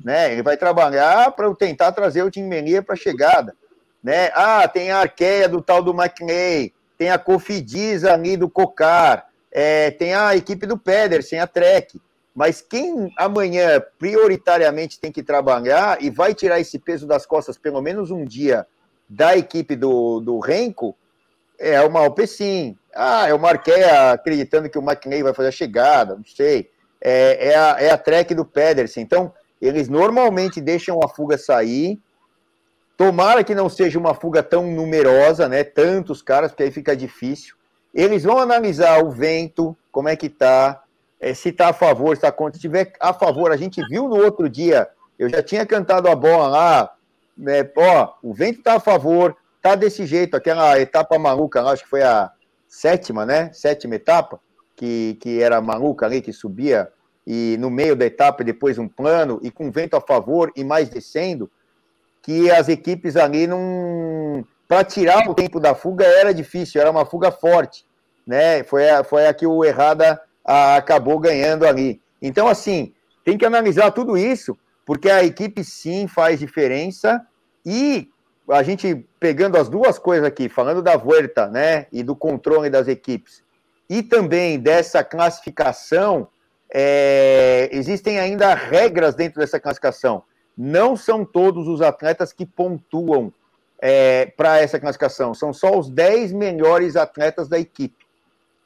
né? Ele vai trabalhar para tentar trazer o Tim Menier para a chegada, né? Ah, tem a arqueia do tal do McNay, tem a Cofidis ali do Cocar, é, tem a equipe do Pedersen, a Trek. Mas quem amanhã prioritariamente tem que trabalhar e vai tirar esse peso das costas pelo menos um dia da equipe do, do Renko é o Malpecin. Ah, é o Marquet acreditando que o McNay vai fazer a chegada, não sei. É, é, a, é a Trek do Pedersen. Então, eles normalmente deixam a fuga sair. Tomara que não seja uma fuga tão numerosa, né? Tantos caras, porque aí fica difícil. Eles vão analisar o vento, como é que tá, é, se está a favor, se está contra. Se estiver a favor, a gente viu no outro dia, eu já tinha cantado a bola lá, né, ó, o vento está a favor, tá desse jeito, aquela etapa maluca lá, acho que foi a sétima, né? Sétima etapa, que, que era maluca ali, que subia, e no meio da etapa depois um plano, e com vento a favor e mais descendo, que as equipes ali não para tirar o tempo da fuga era difícil, era uma fuga forte, né? Foi a, foi a que o Errada a, acabou ganhando ali. Então, assim, tem que analisar tudo isso, porque a equipe sim faz diferença e a gente pegando as duas coisas aqui, falando da Vuelta, né, e do controle das equipes, e também dessa classificação, é, existem ainda regras dentro dessa classificação. Não são todos os atletas que pontuam é, para essa classificação. São só os 10 melhores atletas da equipe.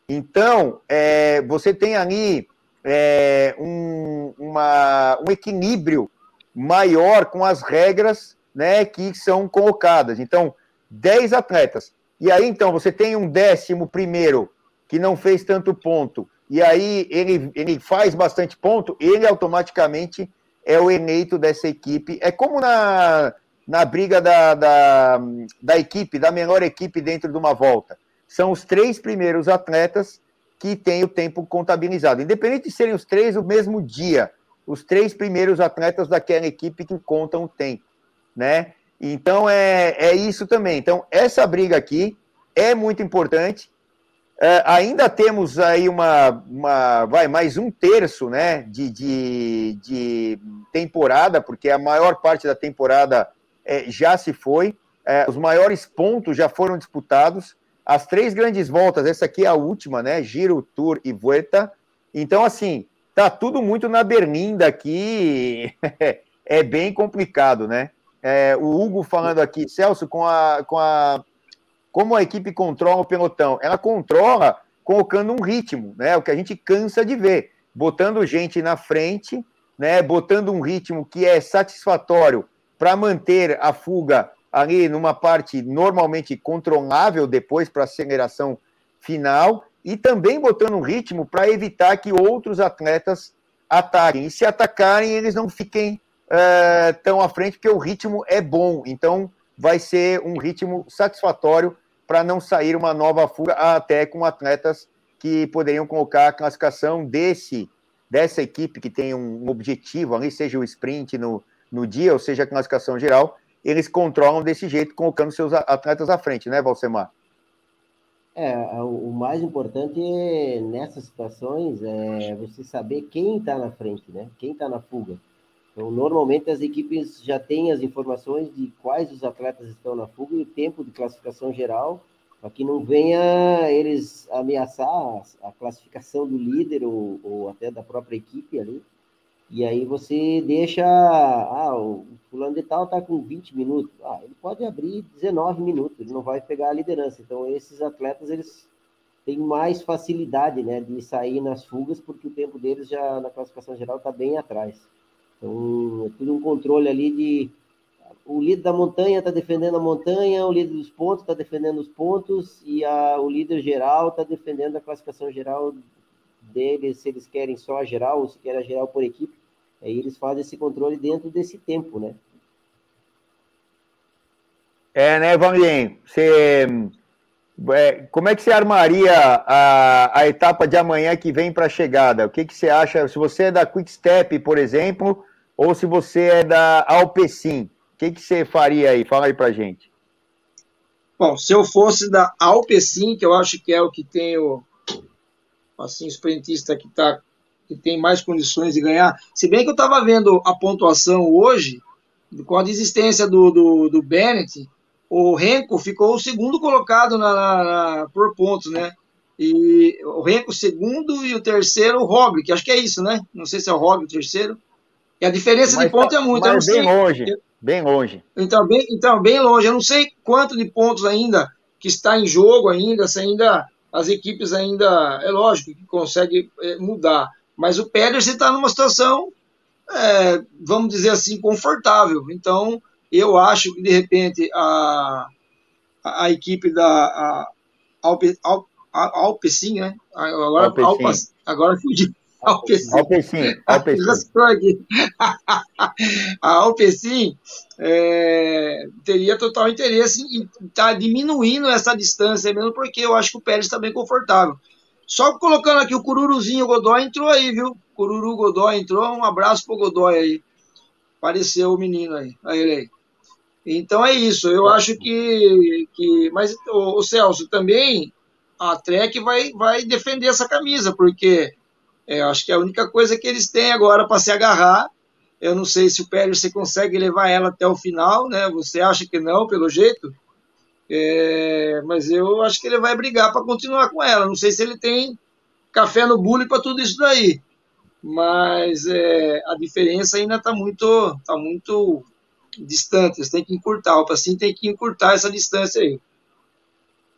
Então, é, você tem ali é, um, uma, um equilíbrio maior com as regras né, que são colocadas. Então, 10 atletas. E aí, então, você tem um décimo primeiro que não fez tanto ponto, e aí ele, ele faz bastante ponto, ele automaticamente é o eleito dessa equipe. É como na, na briga da, da, da equipe, da melhor equipe dentro de uma volta. São os três primeiros atletas que têm o tempo contabilizado. Independente de serem os três o mesmo dia, os três primeiros atletas daquela equipe que contam o tempo, né? Então é, é isso também. Então, essa briga aqui é muito importante. É, ainda temos aí uma, uma vai mais um terço né, de, de, de temporada, porque a maior parte da temporada é, já se foi, é, os maiores pontos já foram disputados, as três grandes voltas, essa aqui é a última, né? Giro, Tour e Vuelta. Então, assim, tá tudo muito na berlinda aqui, é bem complicado, né? É, o Hugo falando aqui, Celso, com a, com a. Como a equipe controla o pelotão? Ela controla colocando um ritmo, né? O que a gente cansa de ver, botando gente na frente, né? Botando um ritmo que é satisfatório para manter a fuga ali numa parte normalmente controlável depois para aceleração final e também botando um ritmo para evitar que outros atletas ataquem. E se atacarem, eles não fiquem uh, tão à frente, porque o ritmo é bom. Então, vai ser um ritmo satisfatório para não sair uma nova fuga até com atletas que poderiam colocar a classificação desse dessa equipe que tem um objetivo ali, seja o sprint no, no dia, ou seja a classificação geral, eles controlam desse jeito, colocando seus atletas à frente, né, Valsemar? É, o mais importante é, nessas situações é você saber quem está na frente, né? Quem está na fuga. Então, normalmente as equipes já têm as informações de quais os atletas estão na fuga e o tempo de classificação geral, para que não venha eles ameaçar a classificação do líder ou, ou até da própria equipe ali. E aí você deixa, ah, o fulano de tal está com 20 minutos, ah, ele pode abrir 19 minutos, ele não vai pegar a liderança. Então esses atletas eles têm mais facilidade, né, de sair nas fugas porque o tempo deles já na classificação geral está bem atrás. Então é tudo um controle ali de o líder da montanha está defendendo a montanha, o líder dos pontos está defendendo os pontos e a, o líder geral está defendendo a classificação geral deles, se eles querem só a geral ou se querem a geral por equipe. Aí eles fazem esse controle dentro desse tempo, né? É, né, Vanglien? Você, é, como é que você armaria a, a etapa de amanhã que vem para a chegada? O que, que você acha? Se você é da Quick Step, por exemplo, ou se você é da Alpecin, o que, que você faria aí? Fala aí para gente. Bom, se eu fosse da Alpecin, que eu acho que é o que tem o assim, sprintista que está que tem mais condições de ganhar. Se bem que eu estava vendo a pontuação hoje, com a desistência do, do, do Bennett, o Renko ficou o segundo colocado na, na, na, por pontos, né? E o Renko segundo e o terceiro o Roglic, acho que é isso, né? Não sei se é o Roglic o terceiro. E a diferença mas, de pontos é muito. Mas bem sei, longe, bem longe. Então bem, então, bem longe. Eu não sei quanto de pontos ainda que está em jogo ainda, se ainda as equipes ainda, é lógico que consegue é, mudar. Mas o Pedersen está numa situação, é, vamos dizer assim, confortável. Então, eu acho que, de repente, a, a, a equipe da a, Alpe, Alpe, Alpecin, né? Agora, Alpecin. Alpas, agora fugi. Alpecin. Alpecin. Alpecin. a Alpecin é, teria total interesse em estar tá diminuindo essa distância mesmo, porque eu acho que o Pérez está bem confortável. Só colocando aqui o Cururuzinho Godoy entrou aí, viu? Cururu Godoy entrou. Um abraço pro Godoy aí. Apareceu o menino aí. Aí ele aí. Então é isso. Eu acho que. que mas o, o Celso também. A Trek vai, vai defender essa camisa, porque é, acho que é a única coisa que eles têm agora para se agarrar. Eu não sei se o Pérez você consegue levar ela até o final, né? Você acha que não, pelo jeito? É, mas eu acho que ele vai brigar para continuar com ela. Não sei se ele tem café no bule para tudo isso daí. Mas é, a diferença ainda está muito, tá muito distante. Você tem que encurtar. O assim tem que encurtar essa distância aí.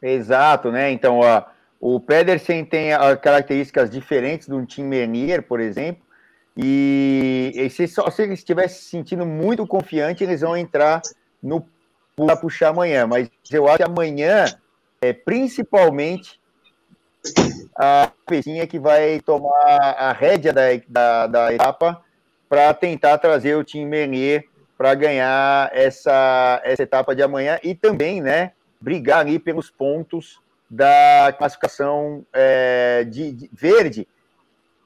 Exato, né? Então, ó, o Pedersen tem características diferentes do Tim Mernier, por exemplo. E, e se, só, se eles se sentindo muito confiante, eles vão entrar no para puxar amanhã, mas eu acho que amanhã, é, principalmente, a Pecinha que vai tomar a rédea da, da, da etapa para tentar trazer o time Mernier para ganhar essa, essa etapa de amanhã e também, né, brigar ali pelos pontos da classificação é, de, de, verde.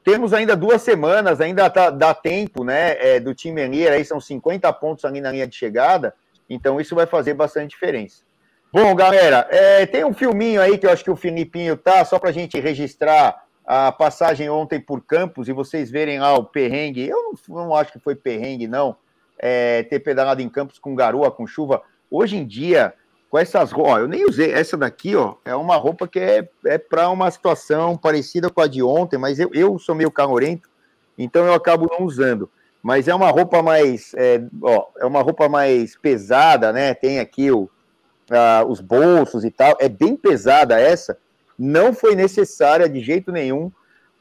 Temos ainda duas semanas, ainda tá, dá tempo, né, é, do time Mernier, aí são 50 pontos ali na linha de chegada, então isso vai fazer bastante diferença. Bom, galera, é, tem um filminho aí que eu acho que o Filipinho tá, só para a gente registrar a passagem ontem por Campos e vocês verem lá o perrengue. Eu não, não acho que foi perrengue, não, é, ter pedalado em Campos com garoa, com chuva. Hoje em dia, com essas roupas, eu nem usei. Essa daqui, ó, é uma roupa que é, é para uma situação parecida com a de ontem, mas eu, eu sou meio calorento, então eu acabo não usando mas é uma roupa mais, é, ó, é uma roupa mais pesada, né? Tem aqui o, os bolsos e tal, é bem pesada essa. Não foi necessária de jeito nenhum,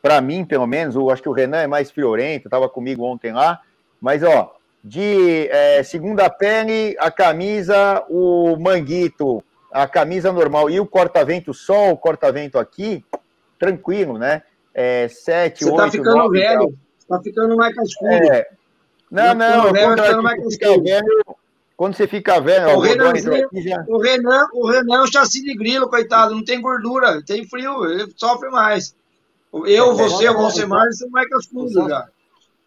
para mim, pelo menos. Eu acho que o Renan é mais friorento, estava comigo ontem lá. Mas, ó, de é, segunda pele, a camisa, o manguito, a camisa normal e o corta-vento, só o corta-vento aqui, tranquilo, né? É, sete, Você tá ficando 9, velho. Tá ficando mais cascudo. É. Não, não, velho, quando fica velho, quando você fica velho, o, Renan, já... o, Renan, o Renan é um chassi de grilo, coitado, não tem gordura, tem frio, ele sofre mais. Eu, é, você, o Valsemar, são mais cascudo já.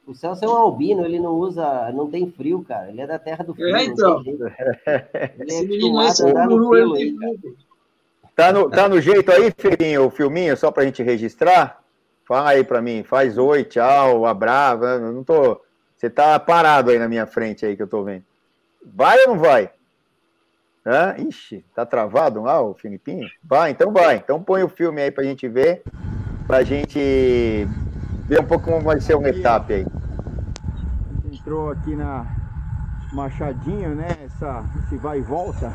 O Celso é um albino, ele não usa, não tem frio, cara. Ele é da terra do frio. É, então. Ele é esse menino é esse guru, ele Tá no, tá no jeito aí, filhinho, o filminho, só pra gente registrar? Fala aí pra mim, faz oi, tchau, abraço. Não tô. Você tá parado aí na minha frente aí que eu tô vendo. Vai ou não vai? Hã? Ixi, tá travado lá o Filipinho? Vai, então vai. Então põe o filme aí pra gente ver, pra gente ver um pouco como vai ser uma etapa aí. Entrou aqui na Machadinho, né? Essa, esse vai e volta,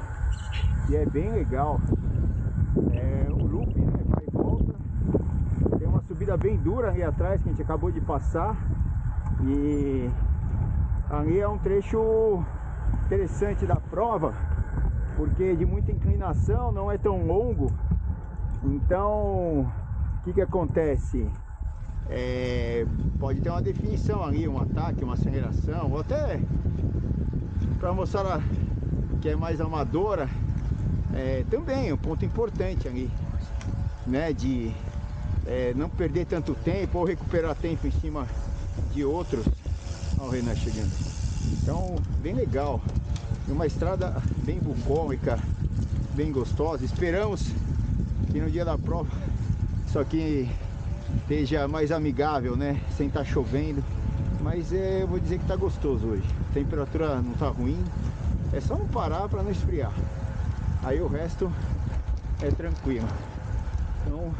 e é bem legal. É um loop, né? Vai e volta. Tem uma subida bem dura ali atrás que a gente acabou de passar. E ali é um trecho interessante da prova, porque de muita inclinação, não é tão longo. Então, o que, que acontece? É, pode ter uma definição ali, um ataque, uma aceleração, ou até para mostrar que é mais amadora, é, também um ponto importante ali, né? De é, não perder tanto tempo ou recuperar tempo em cima de outros. Olha o Renan chegando. Então, bem legal. Uma estrada bem bucólica, bem gostosa. Esperamos que no dia da prova isso aqui esteja mais amigável, né? Sem estar tá chovendo. Mas é, eu vou dizer que está gostoso hoje. A temperatura não está ruim. É só não parar para não esfriar. Aí o resto é tranquilo. Então,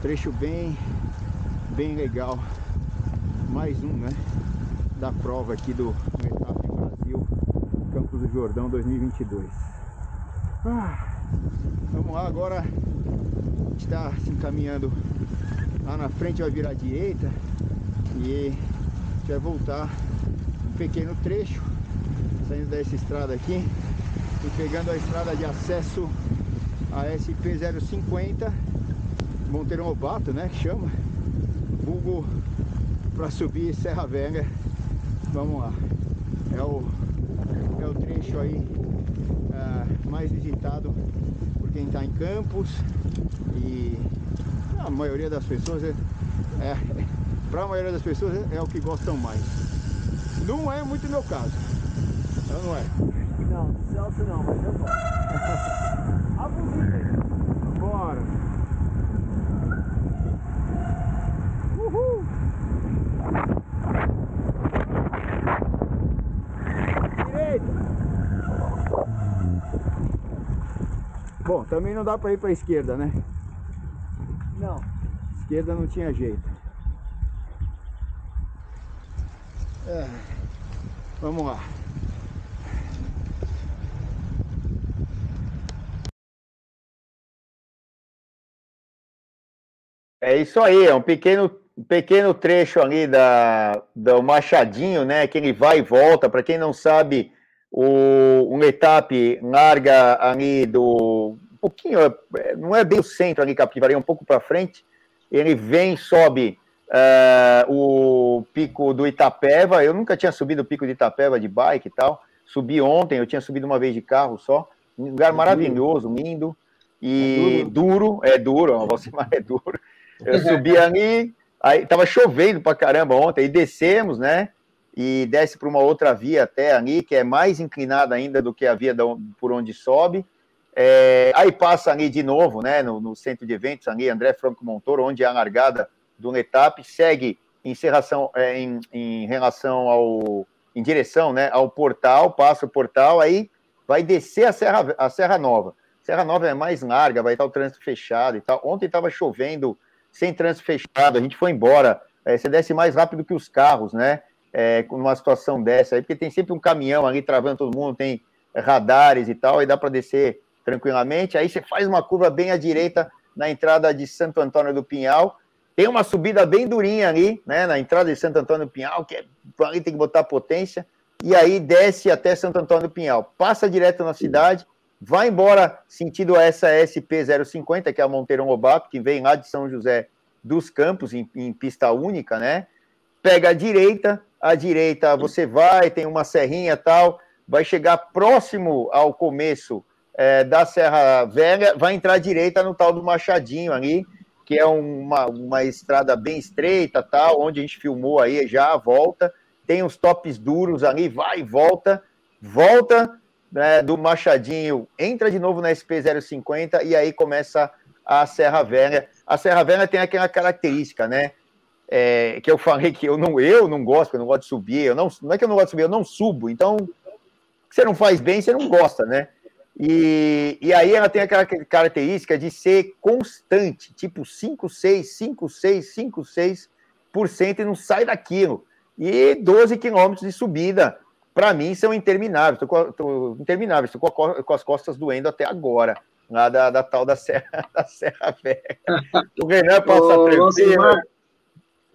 trecho bem, bem legal. Mais um, né? Da prova aqui do Metap Brasil, Campos do Jordão 2022. Ah, vamos lá, agora a gente está se encaminhando lá na frente, vai virar à direita e a gente vai voltar um pequeno trecho, saindo dessa estrada aqui e pegando a estrada de acesso a SP050 Monteiro Lobato, né, que chama? Vulgo para subir Serra Velha. Vamos lá. É o, é o trecho aí uh, mais visitado por quem está em Campos. E a maioria das pessoas é, é para a maioria das pessoas é, é o que gostam mais. Não é muito meu caso. Então não é. Não, Celso não, mas eu gosto. A buzina aí. Bora. Uhul. Direita. Bom, também não dá para ir para esquerda, né? Não. Esquerda não tinha jeito. É. Vamos lá. É isso aí, é um pequeno, pequeno trecho ali da, do Machadinho, né? Que ele vai e volta. Para quem não sabe, o, um etap larga ali do. Um pouquinho, é, não é bem o centro ali, Capivari, é um pouco para frente. Ele vem, sobe uh, o pico do Itapeva. Eu nunca tinha subido o pico de Itapeva de bike e tal. Subi ontem, eu tinha subido uma vez de carro só. Um lugar maravilhoso, lindo. E é duro. duro, é duro, você é duro. Eu subi ali, aí tava chovendo pra caramba ontem, e descemos, né? E desce para uma outra via até ali, que é mais inclinada ainda do que a via por onde sobe. É, aí passa ali de novo, né? No, no, centro de eventos ali, André Franco Montoro, onde é a largada do etapa, segue em, serração, é, em, em relação ao. em direção né, ao portal, passa o portal, aí vai descer a Serra, a Serra Nova. Serra Nova é mais larga, vai estar o trânsito fechado e tal. Ontem estava chovendo sem trânsito fechado, a gente foi embora. É, você desce mais rápido que os carros, né? É, numa situação dessa aí, porque tem sempre um caminhão ali travando todo mundo, tem radares e tal, e dá para descer tranquilamente. Aí você faz uma curva bem à direita na entrada de Santo Antônio do Pinhal. Tem uma subida bem durinha ali, né? Na entrada de Santo Antônio do Pinhal, que é, ali tem que botar potência. E aí desce até Santo Antônio do Pinhal. Passa direto na cidade vai embora sentido essa SP050, que é a Monteiro Lobato, que vem lá de São José dos Campos, em, em, pista única, né? Pega a direita, a direita você vai, tem uma serrinha tal, vai chegar próximo ao começo é, da Serra Velha, vai entrar à direita no tal do Machadinho ali, que é uma, uma estrada bem estreita, tal, onde a gente filmou aí já a volta. Tem os tops duros ali, vai e volta, volta né, do Machadinho, entra de novo na SP050 e aí começa a Serra Velha. A Serra Velha tem aquela característica, né? É, que eu falei que eu não, eu não gosto, eu não gosto de subir, eu não, não é que eu não gosto de subir, eu não subo, então você não faz bem, você não gosta, né? E, e aí ela tem aquela característica de ser constante, tipo 5, 6, 5, 6, 5, 6% e não sai daquilo. E 12 quilômetros de subida, para mim, são intermináveis. Estou intermináveis, estou com, com, as costas doendo até agora, lá da, da tal da Serra, da Serra Velha. O Renan passa tranquilo.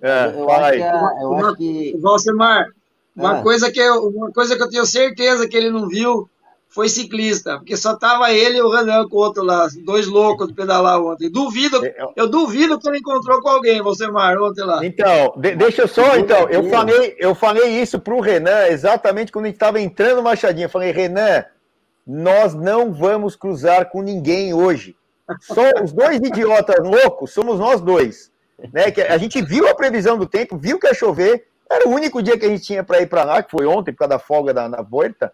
É, eu, acho que, eu acho que... Valsemar, uma, ah. coisa que eu, uma coisa que eu tenho certeza que ele não viu foi ciclista, porque só tava ele e o Renan com o outro lá, dois loucos de pedalar ontem. Duvido, é, eu duvido que ele encontrou com alguém, você Mar, ontem lá. Então, de, deixa eu só, então, eu falei, eu falei isso pro Renan exatamente quando a gente estava entrando no Machadinho. Eu falei, Renan, nós não vamos cruzar com ninguém hoje. Só os dois idiotas loucos somos nós dois. Né? Que a gente viu a previsão do tempo, viu que ia chover, era o único dia que a gente tinha para ir para lá, que foi ontem, por causa da folga da, na volta.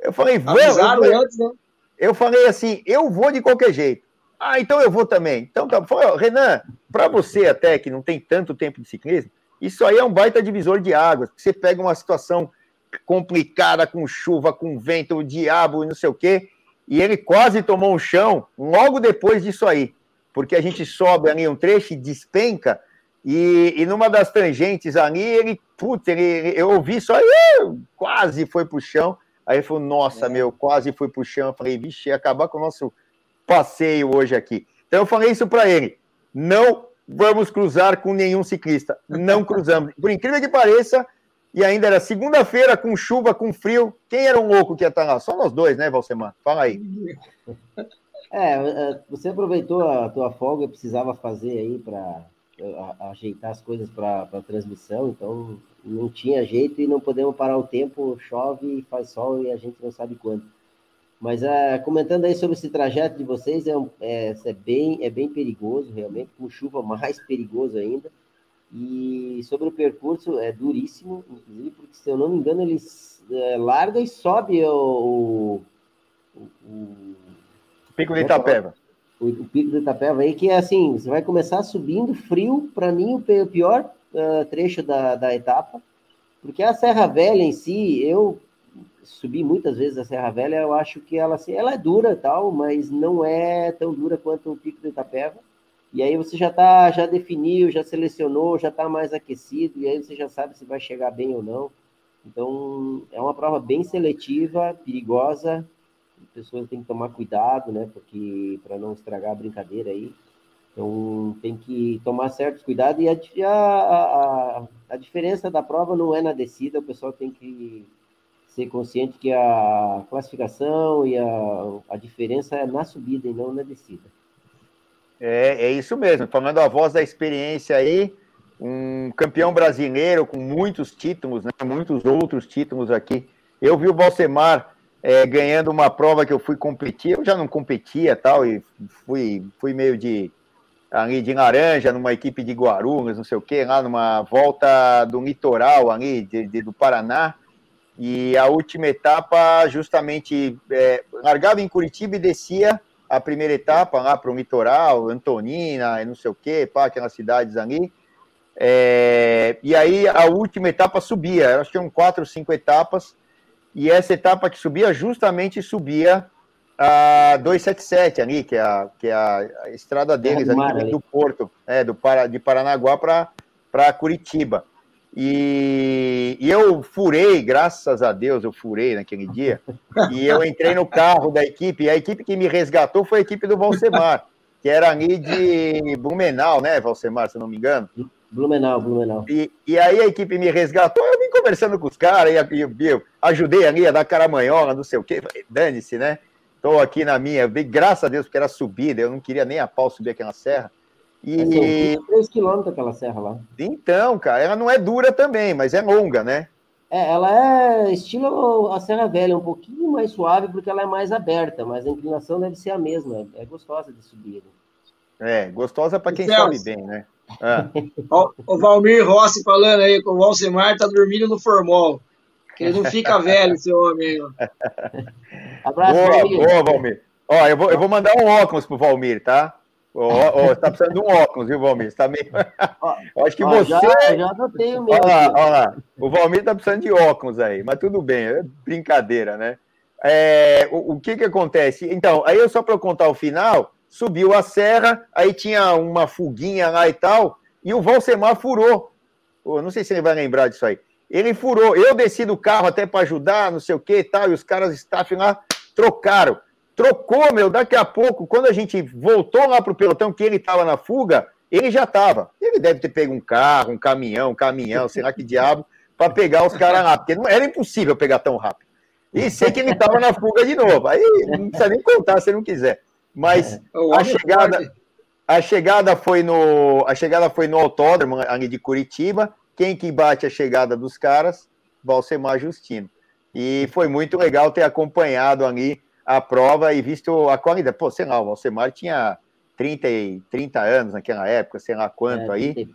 Eu falei, vamos. Eu, antes, né? eu falei assim, eu vou de qualquer jeito. Ah, então eu vou também. Então tá. Falei, Renan, para você até que não tem tanto tempo de ciclismo, isso aí é um baita divisor de águas. Você pega uma situação complicada com chuva, com vento, o diabo e não sei o quê, e ele quase tomou um chão logo depois disso aí, porque a gente sobe ali um trecho e despenca, e, e numa das tangentes ali, ele, putz, ele, eu ouvi só, quase foi pro chão, Aí ele falou, nossa, é. meu, quase fui pro chão. Eu falei, vixe, ia acabar com o nosso passeio hoje aqui. Então eu falei isso para ele. Não vamos cruzar com nenhum ciclista. Não cruzamos. Por incrível que pareça, e ainda era segunda-feira, com chuva, com frio. Quem era um louco que ia estar lá? Só nós dois, né, Valsemar? Fala aí. É, é você aproveitou a tua folga precisava fazer aí para ajeitar as coisas para a transmissão, então não tinha jeito e não podemos parar o tempo, chove, faz sol e a gente não sabe quando. Mas uh, comentando aí sobre esse trajeto de vocês, é, é, é, bem, é bem perigoso, realmente, com chuva mais perigoso ainda. E sobre o percurso, é duríssimo, inclusive, porque se eu não me engano, ele é, larga e sobe o. o, o Pico de Itapeva. O, o, Pico de Itapeva aí, que é assim: você vai começar subindo frio, para mim, o pior uh, trecho da, da etapa, porque a Serra Velha em si, eu subi muitas vezes a Serra Velha, eu acho que ela, assim, ela é dura tal, mas não é tão dura quanto o Pico do Itapeva. E aí você já tá, já definiu, já selecionou, já está mais aquecido, e aí você já sabe se vai chegar bem ou não. Então, é uma prova bem seletiva, perigosa. As pessoas têm que tomar cuidado, né? Porque para não estragar a brincadeira aí. Então, tem que tomar certos cuidados e a, a, a, diferença da prova não é na descida, o pessoal tem que ser consciente que a classificação e a, a diferença é na subida e não na descida. É, é isso mesmo, falando a voz da experiência aí, um campeão brasileiro com muitos títulos, né, muitos outros títulos aqui. Eu vi o Balsemar é, ganhando uma prova que eu fui competir, eu já não competia tal, e fui, fui meio de ali de Laranja, numa equipe de Guarulhos, não sei o quê, lá numa volta do litoral ali de, de, do Paraná. E a última etapa, justamente, é, largava em Curitiba e descia a primeira etapa lá para o litoral, Antonina, não sei o quê, pá, aquelas cidades ali. É, e aí a última etapa subia, acho que eram quatro cinco etapas, e essa etapa que subia, justamente subia a 277 ali, que é a, que é a, estrada deles ali, ali, do Porto, é, do, de Paranaguá para Curitiba. E, e, eu furei, graças a Deus, eu furei naquele dia, e eu entrei no carro da equipe, e a equipe que me resgatou foi a equipe do Valsemar, que era ali de Blumenau, né, Valsemar, se não me engano? Blumenau, Blumenau. E, e aí a equipe me resgatou, eu vim conversando com os caras, e, e, e ajudei ali a dar caramanhola, não sei o quê, dane-se, né? Estou aqui na minha, graças a Deus, porque era subida, eu não queria nem a pau subir aquela serra. E... É 3 quilômetros aquela serra lá. Então, cara, ela não é dura também, mas é longa, né? É, ela é estilo a Serra Velha, um pouquinho mais suave, porque ela é mais aberta, mas a inclinação deve ser a mesma. É gostosa de subir. Né? É, gostosa para quem Celso. sobe bem, né? Ah. o Valmir Rossi falando aí com o Valsemar tá dormindo no formol. Que ele não fica velho, seu homem. Abraço, boa, Valmir. Boa, Valmir. Ó, eu vou, eu vou mandar um óculos pro Valmir, tá? Ó, ó, tá precisando de um óculos, viu, Valmir? Você tá meio... Acho que ó, você. Já, já notei o meu. Olha lá, olha lá. O Valmir tá precisando de óculos aí, mas tudo bem, é brincadeira, né? É, o, o, que que acontece? Então, aí eu só para contar o final, subiu a serra, aí tinha uma fuguinha lá e tal, e o Valsemar furou. Eu não sei se ele vai lembrar disso aí. Ele furou. Eu desci do carro até para ajudar, não sei o que e tal, e os caras staff lá trocaram. Trocou, meu, daqui a pouco, quando a gente voltou lá pro pelotão, que ele estava na fuga, ele já estava. Ele deve ter pego um carro, um caminhão, um caminhão, sei lá que diabo, para pegar os caras lá, porque não era impossível pegar tão rápido. E sei que ele estava na fuga de novo. Aí não precisa nem contar se não quiser. Mas é. a chegada, a chegada foi no a chegada foi no autódromo ali de Curitiba. Quem que bate a chegada dos caras? Valsemar Justino. E foi muito legal ter acompanhado ali a prova e visto a qualidade. Pô, sei lá, o Valsemar tinha 30, e, 30 anos naquela época, sei lá quanto é, aí. E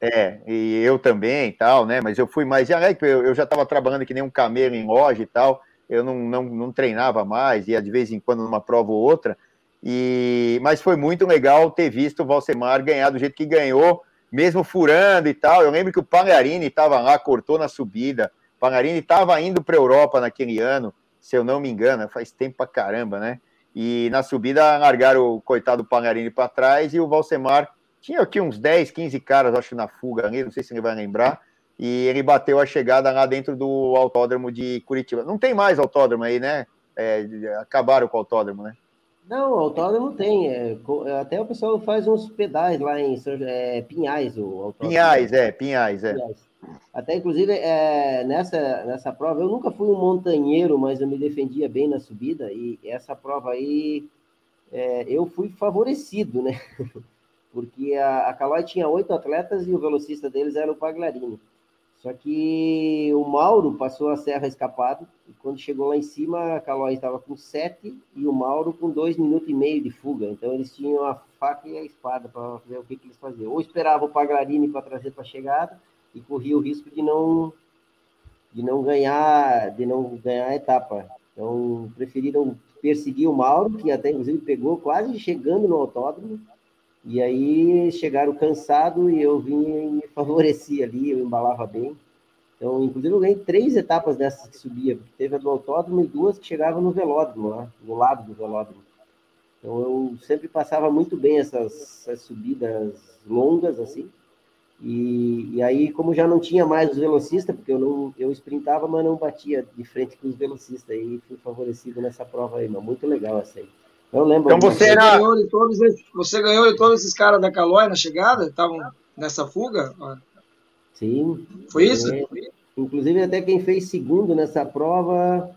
é, e eu também e tal, né? Mas eu fui mais. Eu, eu já estava trabalhando que nem um camelo em loja e tal. Eu não, não, não treinava mais, ia de vez em quando numa prova ou outra. E, mas foi muito legal ter visto o Valsemar ganhar do jeito que ganhou, mesmo furando e tal. Eu lembro que o Pagarini estava lá, cortou na subida. O Pagarini estava indo para a Europa naquele ano, se eu não me engano, faz tempo pra caramba, né? E na subida largaram o coitado Pagarini para trás e o Valsemar tinha aqui uns 10, 15 caras, acho, na fuga ali, não sei se ele vai lembrar. E ele bateu a chegada lá dentro do autódromo de Curitiba. Não tem mais autódromo aí, né? É, acabaram com o autódromo, né? Não, autódromo tem. É, é, até o pessoal faz uns pedais lá em é, Pinhais. O autódromo. Pinhais, é, Pinhais, é. Pinhais. Até, inclusive, é, nessa, nessa prova, eu nunca fui um montanheiro, mas eu me defendia bem na subida, e essa prova aí, é, eu fui favorecido, né? Porque a, a Calói tinha oito atletas e o velocista deles era o Paglarini. Só que o Mauro passou a serra escapado, e quando chegou lá em cima, a Calói estava com sete e o Mauro com dois minutos e meio de fuga. Então eles tinham a faca e a espada para ver o que, que eles faziam. Ou esperavam o Pagarini para trazer para a chegada e corria o risco de não de não ganhar de não ganhar a etapa. Então preferiram perseguir o Mauro, que até inclusive pegou quase chegando no autódromo e aí chegaram cansado e eu vim e me favoreci ali, eu embalava bem. Então, inclusive, eu ganhei três etapas dessas que subia. Teve a do autódromo e duas que chegavam no velódromo, lá, no lado do velódromo. Então, eu sempre passava muito bem essas, essas subidas longas, assim. E, e, aí, como já não tinha mais os velocistas, porque eu não eu sprintava, mas não batia de frente com os velocistas, aí fui favorecido nessa prova aí, mas muito legal essa aí. Eu lembro. Então você, era... ganhou de todos esses, você ganhou de todos esses caras da Calói na chegada? Estavam nessa fuga? Sim. Foi isso? É, inclusive, até quem fez segundo nessa prova,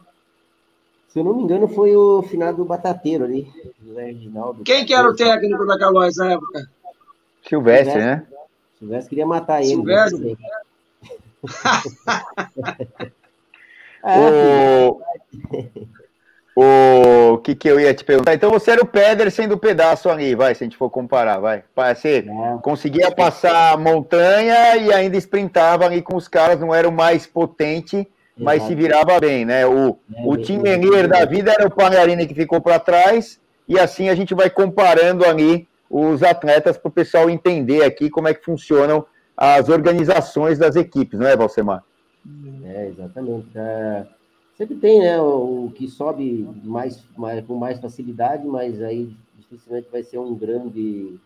se eu não me engano, foi o final do Batateiro ali, José Reginaldo. Quem que era o técnico da Calói nessa época? Silvestre, Silvestre, né? Silvestre queria matar ele. Silvestre? é, o... O que, que eu ia te perguntar? Então você era o Pedersen do pedaço ali, vai, se a gente for comparar, vai. Você é. conseguia passar a montanha e ainda sprintava ali com os caras, não era o mais potente, mas se virava bem, né? O, é, o time Menier da vida era o Pagarini que ficou para trás, e assim a gente vai comparando ali os atletas para o pessoal entender aqui como é que funcionam as organizações das equipes, não é, Valsemar? É, exatamente. É... Sempre tem, né, o, que sobe mais, mais, com mais facilidade, mas aí dificilmente vai ser um grande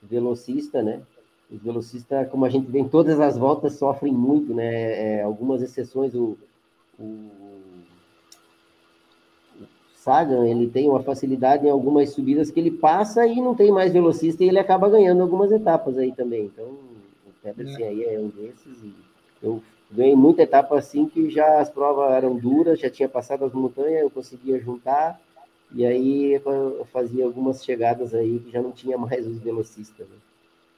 velocista, né? Os velocistas, como a gente vê em todas as voltas, sofrem muito, né? É, algumas exceções, o, o, Sagan, ele tem uma facilidade em algumas subidas que ele passa e não tem mais velocista e ele acaba ganhando algumas etapas aí também. Então, o Pedersen é. aí é um desses e eu ganhei muita etapa assim que já as provas eram duras, já tinha passado as montanhas, eu conseguia juntar, e aí eu fazia algumas chegadas aí que já não tinha mais os velocistas. Né?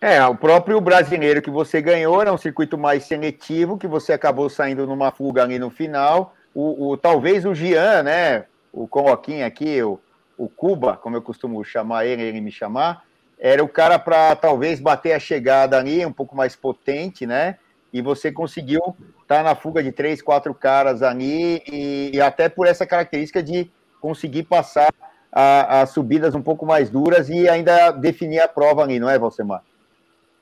É, o próprio brasileiro que você ganhou era um circuito mais seletivo, que você acabou saindo numa fuga ali no final. O, o talvez o Gian, né? O Coloquinho aqui, o, o Cuba, como eu costumo chamar ele, ele me chamar, era o cara para talvez bater a chegada ali, um pouco mais potente, né? E você conseguiu estar tá na fuga de três, quatro caras ali, e, e até por essa característica de conseguir passar as subidas um pouco mais duras e ainda definir a prova ali, não é, Valsemar?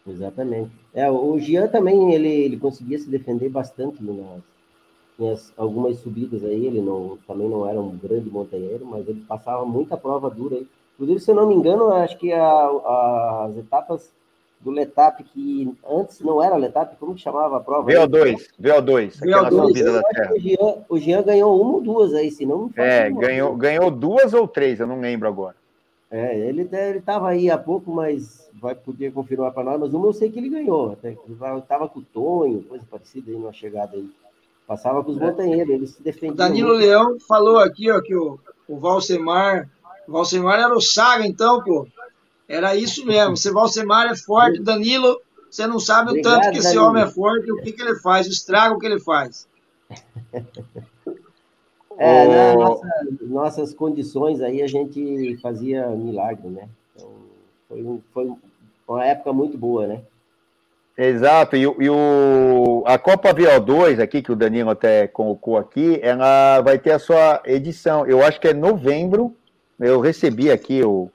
Exatamente. É, o Jean também, ele, ele conseguia se defender bastante nas, nas algumas subidas aí, ele não, também não era um grande montanheiro, mas ele passava muita prova dura aí. Inclusive, se eu não me engano, acho que a, a, as etapas do Letap, que antes não era Letap, como que chamava a prova? VO2, VO2, aquela VO2, subida da Terra. O Jean, o Jean ganhou uma ou duas aí, se não me É, ganhou, ganhou duas ou três, eu não lembro agora. É, ele estava aí há pouco, mas vai poder confirmar para nós, mas uma eu sei que ele ganhou, até estava com o Tonho, coisa parecida aí numa chegada aí. Passava com os é. montanheiros, ele se defendia. O Danilo muito. Leão falou aqui, ó, que o, o Valsemar, o Valsemar era o Saga, então, pô. Era isso mesmo. Se Valsemar é forte, Danilo, você não sabe Obrigado, o tanto que esse Danilo. homem é forte e o que, que ele faz, o estrago que ele faz. É, nas nossa, nossas condições aí a gente fazia milagre, né? Então, foi, foi uma época muito boa, né? Exato, e, e, o, a Copa VO2 aqui, que o Danilo até colocou aqui, ela vai ter a sua edição, eu acho que é novembro, eu recebi aqui o,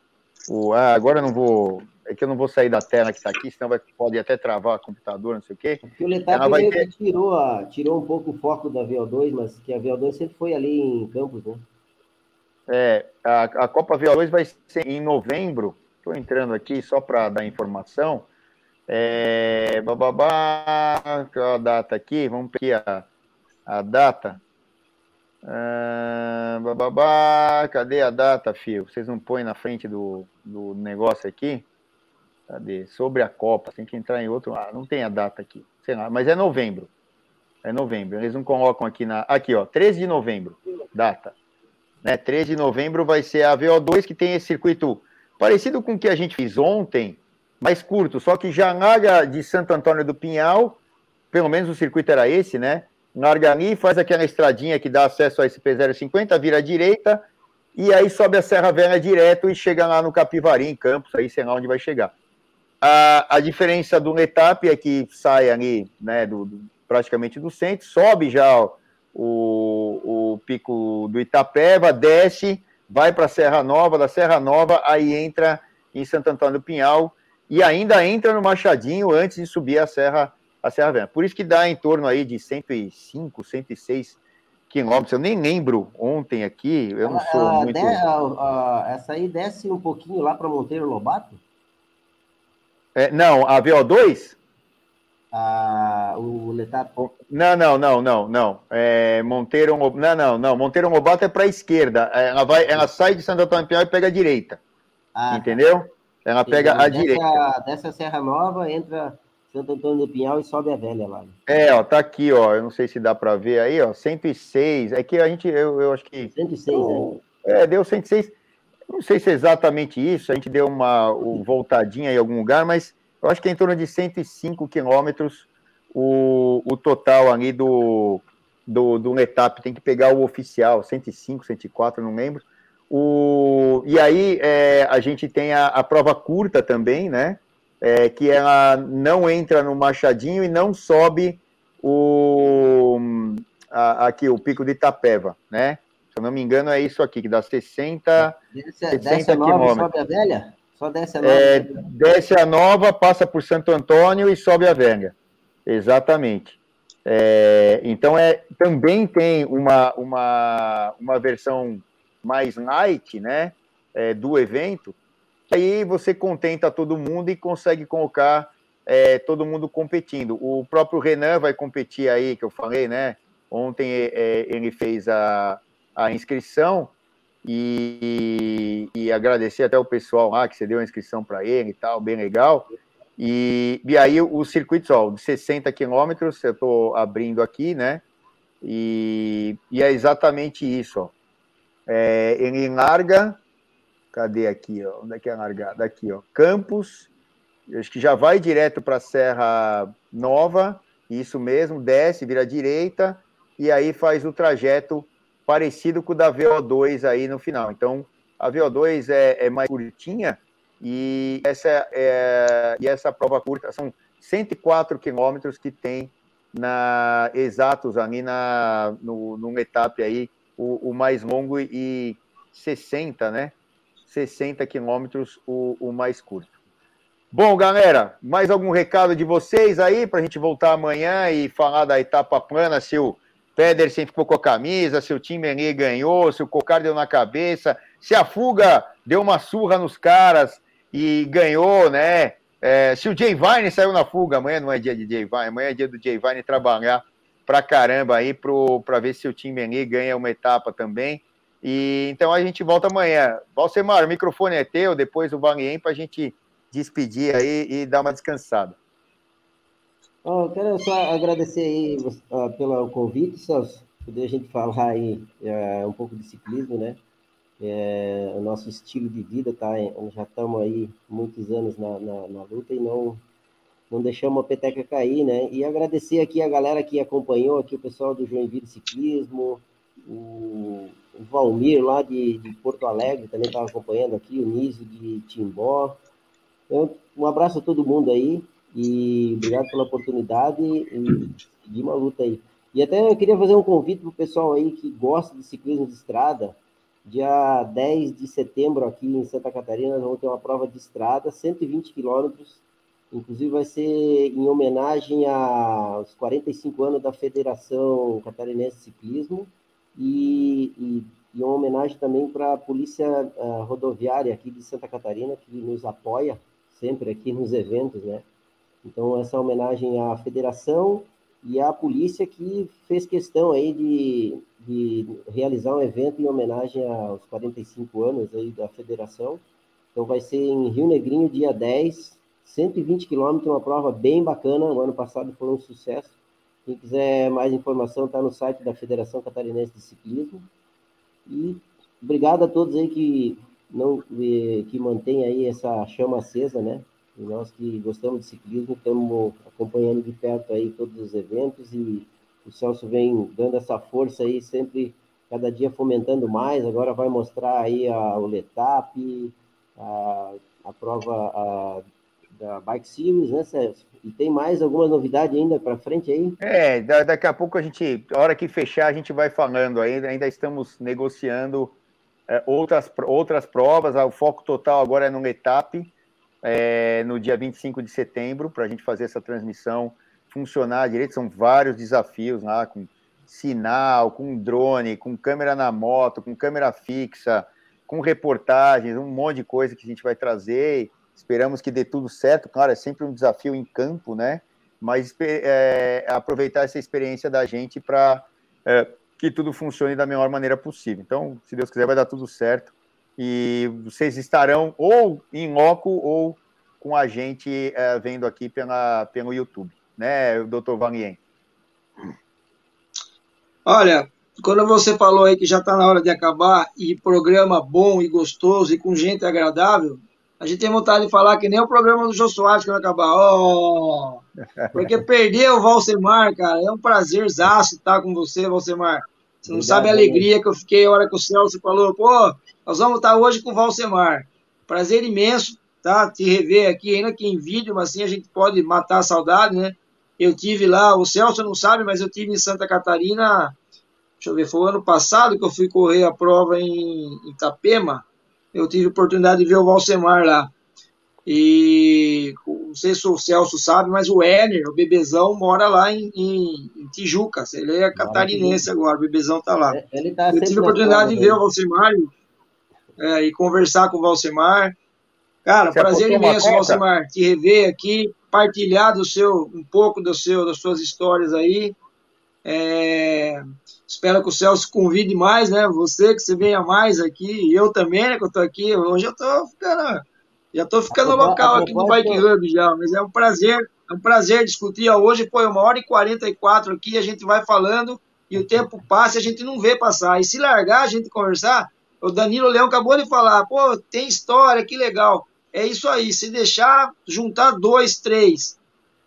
o ah, agora eu não vou, é que eu não vou sair da tela que está aqui, senão vai, pode até travar o computador, não sei o quê. Porque o Letap vai ter... tirou, a, tirou um pouco o foco da VO2, mas que a VO2 sempre foi ali em Campos, né? É, a, a Copa VO2 vai ser em novembro, estou entrando aqui só para dar informação, é, bababá, a data aqui, vamos pegar a, a data, ah, bababá, cadê a data, fio? Vocês não põem na frente do, do negócio aqui? Cadê? Sobre a Copa, tem que entrar em outro. Ah, não tem a data aqui. Sei lá, mas é novembro. É novembro. Eles não colocam aqui na. Aqui, ó, 13 de novembro, data. Né? 13 de novembro vai ser a VO2 que tem esse circuito parecido com o que a gente fez ontem, mais curto, só que já larga de Santo Antônio do Pinhal, pelo menos o circuito era esse, né? Larga ali, faz aquela estradinha que dá acesso a SP050, vira à direita, e aí sobe a Serra Velha direto e chega lá no Capivari, em Campos, aí sei lá onde vai chegar. A, a diferença do Letap é que sai ali, né, do, do, praticamente do centro, sobe já o, o, pico do Itapeva, desce, vai para a Serra Nova, da Serra Nova, aí entra em Santo Antônio do Pinhal e ainda entra no Machadinho antes de subir a Serra, a Serra Velha. Por isso que dá em torno aí de 105, 106 quilômetros. Eu nem lembro ontem aqui, eu não sou ah, muito... De, ah, essa aí desce um pouquinho lá para Monteiro Lobato? É, não, a VO2? Ah, o Letap? Não, não, não, não, não. É, Monteiro, não, não, não. Monteiro Lobato é para a esquerda. É, ela vai, ela sai de Santo Antônio Pinhal e pega a direita. Ah, tá. entendeu? Ela pega a dessa, direita. Dessa Serra Nova entra Santo Antônio do Pinhal e sobe a velha lá. É, ó, tá aqui, ó. Eu não sei se dá para ver aí, ó. 106. É que a gente, eu, eu acho que. 106, oh, é. É, deu 106. Não sei se é exatamente isso, a gente deu uma voltadinha em algum lugar, mas eu acho que é em torno de 105 quilômetros o, o total ali do, do, do Letap. Tem que pegar o oficial, 105, 104, não lembro. O, e aí é, a gente tem a, a, prova curta também, né? É, que ela não entra no Machadinho e não sobe o, a, aqui, o Pico de Itapeva, né? Se eu não me engano, é isso aqui, que dá 60, desce, 60 desce a nova, sobe a velha? Só desce a nova? É, desce a nova, passa por Santo Antônio e sobe a velha. Exatamente. É, então, é, também tem uma, uma, uma versão mais light né, é, do evento, aí você contenta todo mundo e consegue colocar é, todo mundo competindo. O próprio Renan vai competir aí, que eu falei, né? Ontem é, ele fez a, a inscrição e, e, agradecer até o pessoal lá que você deu a inscrição para ele e tal, bem legal. E, e aí os circuitos, ó, de 60 quilômetros, eu estou abrindo aqui, né? E, e é exatamente isso, ó. É, ele larga, cadê aqui, ó? Onde é que é largada? Aqui, ó. Campos, acho que já vai direto para a Serra Nova, isso mesmo, desce, vira direita, e aí faz o trajeto parecido com o da VO2 aí no final. Então, a VO2 é, é mais curtinha, e essa, é, e essa prova curta são 104 quilômetros que tem na exatos ali na no, numa etapa aí o, o, mais longo e 60, né? 60 quilômetros o, o mais curto. Bom, galera, mais algum recado de vocês aí para a gente voltar amanhã e falar da etapa plana, se o Pedersen ficou com a camisa, se o time ali ganhou, se o Cocar deu na cabeça, se a fuga deu uma surra nos caras e ganhou, né? É, se o Jay Vine saiu na fuga, amanhã não é dia de Jay Vine, amanhã é dia do Jay Vine trabalhar pra caramba aí para ver se o time ali ganha uma etapa também. E então a gente volta amanhã. Valsemar, o microfone é teu, depois o Valien para a gente despedir aí e dar uma descansada. Oh, quero só agradecer aí uh, pelo convite, só poder a gente falar aí uh, um pouco de ciclismo, né? é, o nosso estilo de vida, tá? Já estamos aí muitos anos na, na, na, luta e não, não deixamos a peteca cair, né? E agradecer aqui a galera que acompanhou aqui, o pessoal do Joinville Ciclismo, o, o Valmir lá de, de Porto Alegre também estava acompanhando aqui, o Nísio de Timbó. Então, um abraço a todo mundo aí e obrigado pela oportunidade e de uma luta aí. E até eu queria fazer um convite para o pessoal aí que gosta de ciclismo de estrada, Dia 10 de setembro, aqui em Santa Catarina, nós vamos ter uma prova de estrada, 120 quilômetros. Inclusive, vai ser em homenagem aos 45 anos da Federação Catarinense de Ciclismo e, e, e uma homenagem também para a Polícia uh, Rodoviária aqui de Santa Catarina, que nos apoia sempre aqui nos eventos, né? Então, essa homenagem à Federação e a polícia que fez questão aí de, de realizar um evento em homenagem aos 45 anos aí da federação. Então vai ser em Rio Negrinho, dia 10, 120 quilômetros, uma prova bem bacana. O ano passado foi um sucesso. Quem quiser mais informação, está no site da Federação Catarinense de Ciclismo. E obrigado a todos aí que não que mantém aí essa chama acesa, né? E nós que gostamos de ciclismo estamos acompanhando de perto aí todos os eventos e o Celso vem dando essa força aí, sempre cada dia fomentando mais. Agora vai mostrar aí a, o Letap, a, a prova a, da Bike Series, né, Celso? E tem mais alguma novidade ainda para frente aí? É, daqui a pouco a gente, a hora que fechar, a gente vai falando ainda. Ainda estamos negociando é, outras, outras provas. O foco total agora é no Letap é, no dia 25 de setembro, para a gente fazer essa transmissão funcionar direito. São vários desafios lá, com sinal, com drone, com câmera na moto, com câmera fixa, com reportagens, um monte de coisa que a gente vai trazer. Esperamos que dê tudo certo. Claro, é sempre um desafio em campo, né? Mas é, aproveitar essa experiência da gente para é, que tudo funcione da melhor maneira possível. Então, se Deus quiser, vai dar tudo certo e vocês estarão ou em loco ou com a gente é, vendo aqui pela, pelo YouTube, né, doutor Valien? Olha, quando você falou aí que já está na hora de acabar e programa bom e gostoso e com gente agradável, a gente tem vontade de falar que nem o programa do Jô Soares quando acabar. Oh, porque perdeu o Valsemar, cara. É um prazerzaço estar com você, Valsemar. Você não sabe a alegria que eu fiquei a hora que o Celso falou, pô, nós vamos estar hoje com o Valsemar. Prazer imenso, tá? Te rever aqui, ainda que em vídeo, mas assim a gente pode matar a saudade, né? Eu tive lá, o Celso não sabe, mas eu tive em Santa Catarina, deixa eu ver, foi o ano passado que eu fui correr a prova em Itapema. Eu tive a oportunidade de ver o Valsemar lá. E não sei se o Celso sabe, mas o Éner, o bebezão, mora lá em, em, em Tijuca. Ele é catarinense agora, o bebezão tá lá. Ele tá eu tive a oportunidade de ver o Valsemar é, e conversar com o Valsemar. Cara, Você prazer imenso, Valsemar, te rever aqui, partilhar do seu, um pouco do seu, das suas histórias aí. É, espero que o Celso convide mais, né? Você que você venha mais aqui, eu também, né? Que eu tô aqui. Hoje eu tô ficando, já tô ficando local aqui no Bike Hub já, mas é um prazer, é um prazer discutir. Hoje foi uma hora e 44 aqui, a gente vai falando e o tempo passa e a gente não vê passar. E se largar a gente conversar, o Danilo Leão acabou de falar, pô, tem história, que legal. é isso aí. Se deixar juntar dois, três,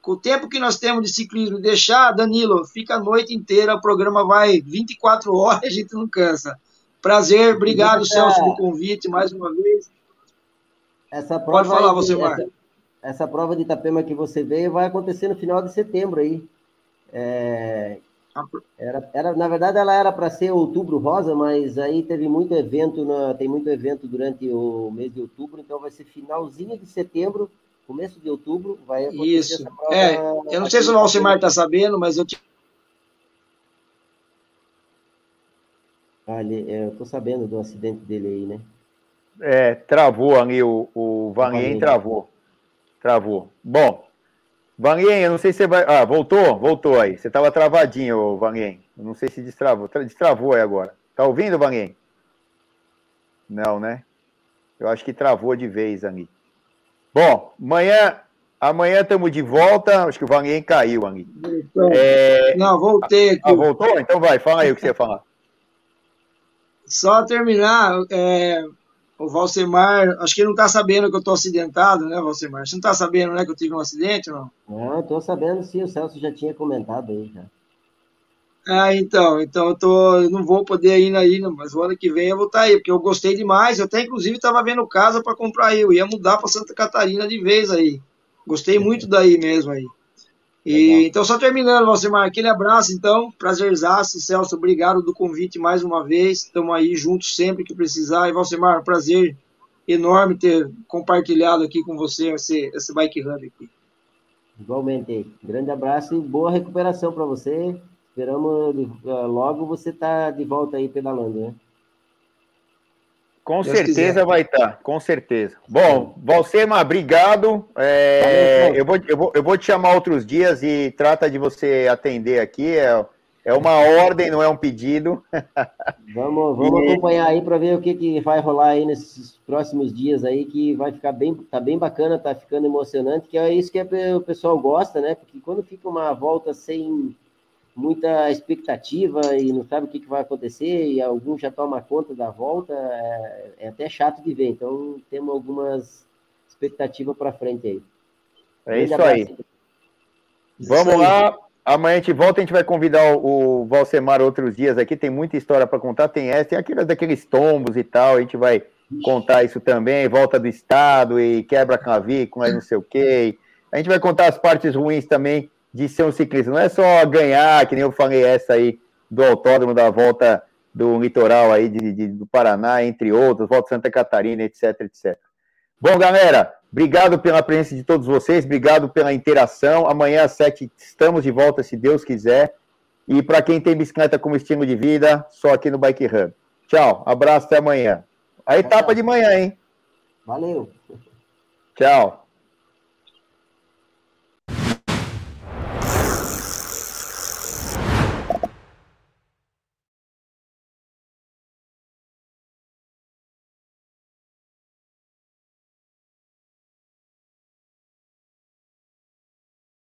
com o tempo que nós temos de ciclismo, deixar, Danilo, fica a noite inteira, o programa vai 24 horas, a gente não cansa. Prazer, obrigado, Celso, pelo convite mais uma vez. Essa prova Pode falar, você, Marcos. Essa, essa, prova de Itapema que você veio vai acontecer no final de setembro aí. É, era, era, na verdade, ela era para ser outubro rosa, mas aí teve muito evento, na, tem muito evento durante o mês de outubro, então vai ser finalzinho de setembro, começo de outubro, vai acontecer Isso. É, eu não sei se o Alcimar está sabendo, mas eu Ah, ele, é, eu tô sabendo do acidente dele aí, né? É, travou ali, o, o Vanien travou. Travou. Bom, Vanien, eu não sei se você vai. Ah, voltou? Voltou aí. Você estava travadinho, Vanien. Eu não sei se destravou. Destravou aí agora. Tá ouvindo, Vanien? Não, né? Eu acho que travou de vez ali. Bom, amanhã, amanhã estamos de volta. Acho que o Vanien caiu ali. É... Não, voltei aqui. Ah, voltou? Então vai, fala aí o que você ia falar. Só terminar, é, o Valsemar, acho que ele não está sabendo que eu estou acidentado, né, Valsemar? Você não está sabendo, né, que eu tive um acidente, não? Não, estou sabendo sim, o Celso já tinha comentado aí, já. Ah, então, então eu, tô, eu não vou poder ir aí, mas o ano que vem eu vou estar tá aí, porque eu gostei demais, eu até inclusive estava vendo casa para comprar aí, eu ia mudar para Santa Catarina de vez aí. Gostei muito daí mesmo aí. E, então, só terminando, Valcimar, aquele abraço, então, prazerzaço, Celso, obrigado do convite mais uma vez, estamos aí juntos sempre que precisar, e Valcimar, prazer enorme ter compartilhado aqui com você esse, esse Bike Hub aqui. Igualmente, grande abraço e boa recuperação para você, esperamos eh, logo você estar tá de volta aí pedalando, né? Com Deus certeza quiser. vai estar, tá, com certeza. Bom, Valsema, obrigado. É, eu, vou, eu, vou, eu vou te chamar outros dias e trata de você atender aqui. É, é uma ordem, não é um pedido. Vamos, vamos e... acompanhar aí para ver o que, que vai rolar aí nesses próximos dias aí, que vai ficar bem, tá bem bacana, tá ficando emocionante, que é isso que o pessoal gosta, né? Porque quando fica uma volta sem muita expectativa e não sabe o que, que vai acontecer, e alguns já toma conta da volta, é, é até chato de ver. Então, temos algumas expectativas para frente aí. É isso aí. Vamos lá. Amanhã a gente volta, a gente vai convidar o, o Valsemar outros dias aqui. Tem muita história para contar. Tem essa, tem aquelas daqueles tombos e tal. A gente vai contar isso também. Volta do estado e quebra clavícula, não sei o quê. A gente vai contar as partes ruins também de ser um ciclista. Não é só ganhar, que nem eu falei essa aí do autódromo da volta do litoral aí de, de, do Paraná, entre outros, volta Santa Catarina, etc, etc. Bom, galera, obrigado pela presença de todos vocês, obrigado pela interação. Amanhã às sete estamos de volta, se Deus quiser. E para quem tem bicicleta como estilo de vida, só aqui no Bike Hub. Tchau, abraço, até amanhã. A etapa de manhã, hein? Valeu. Tchau.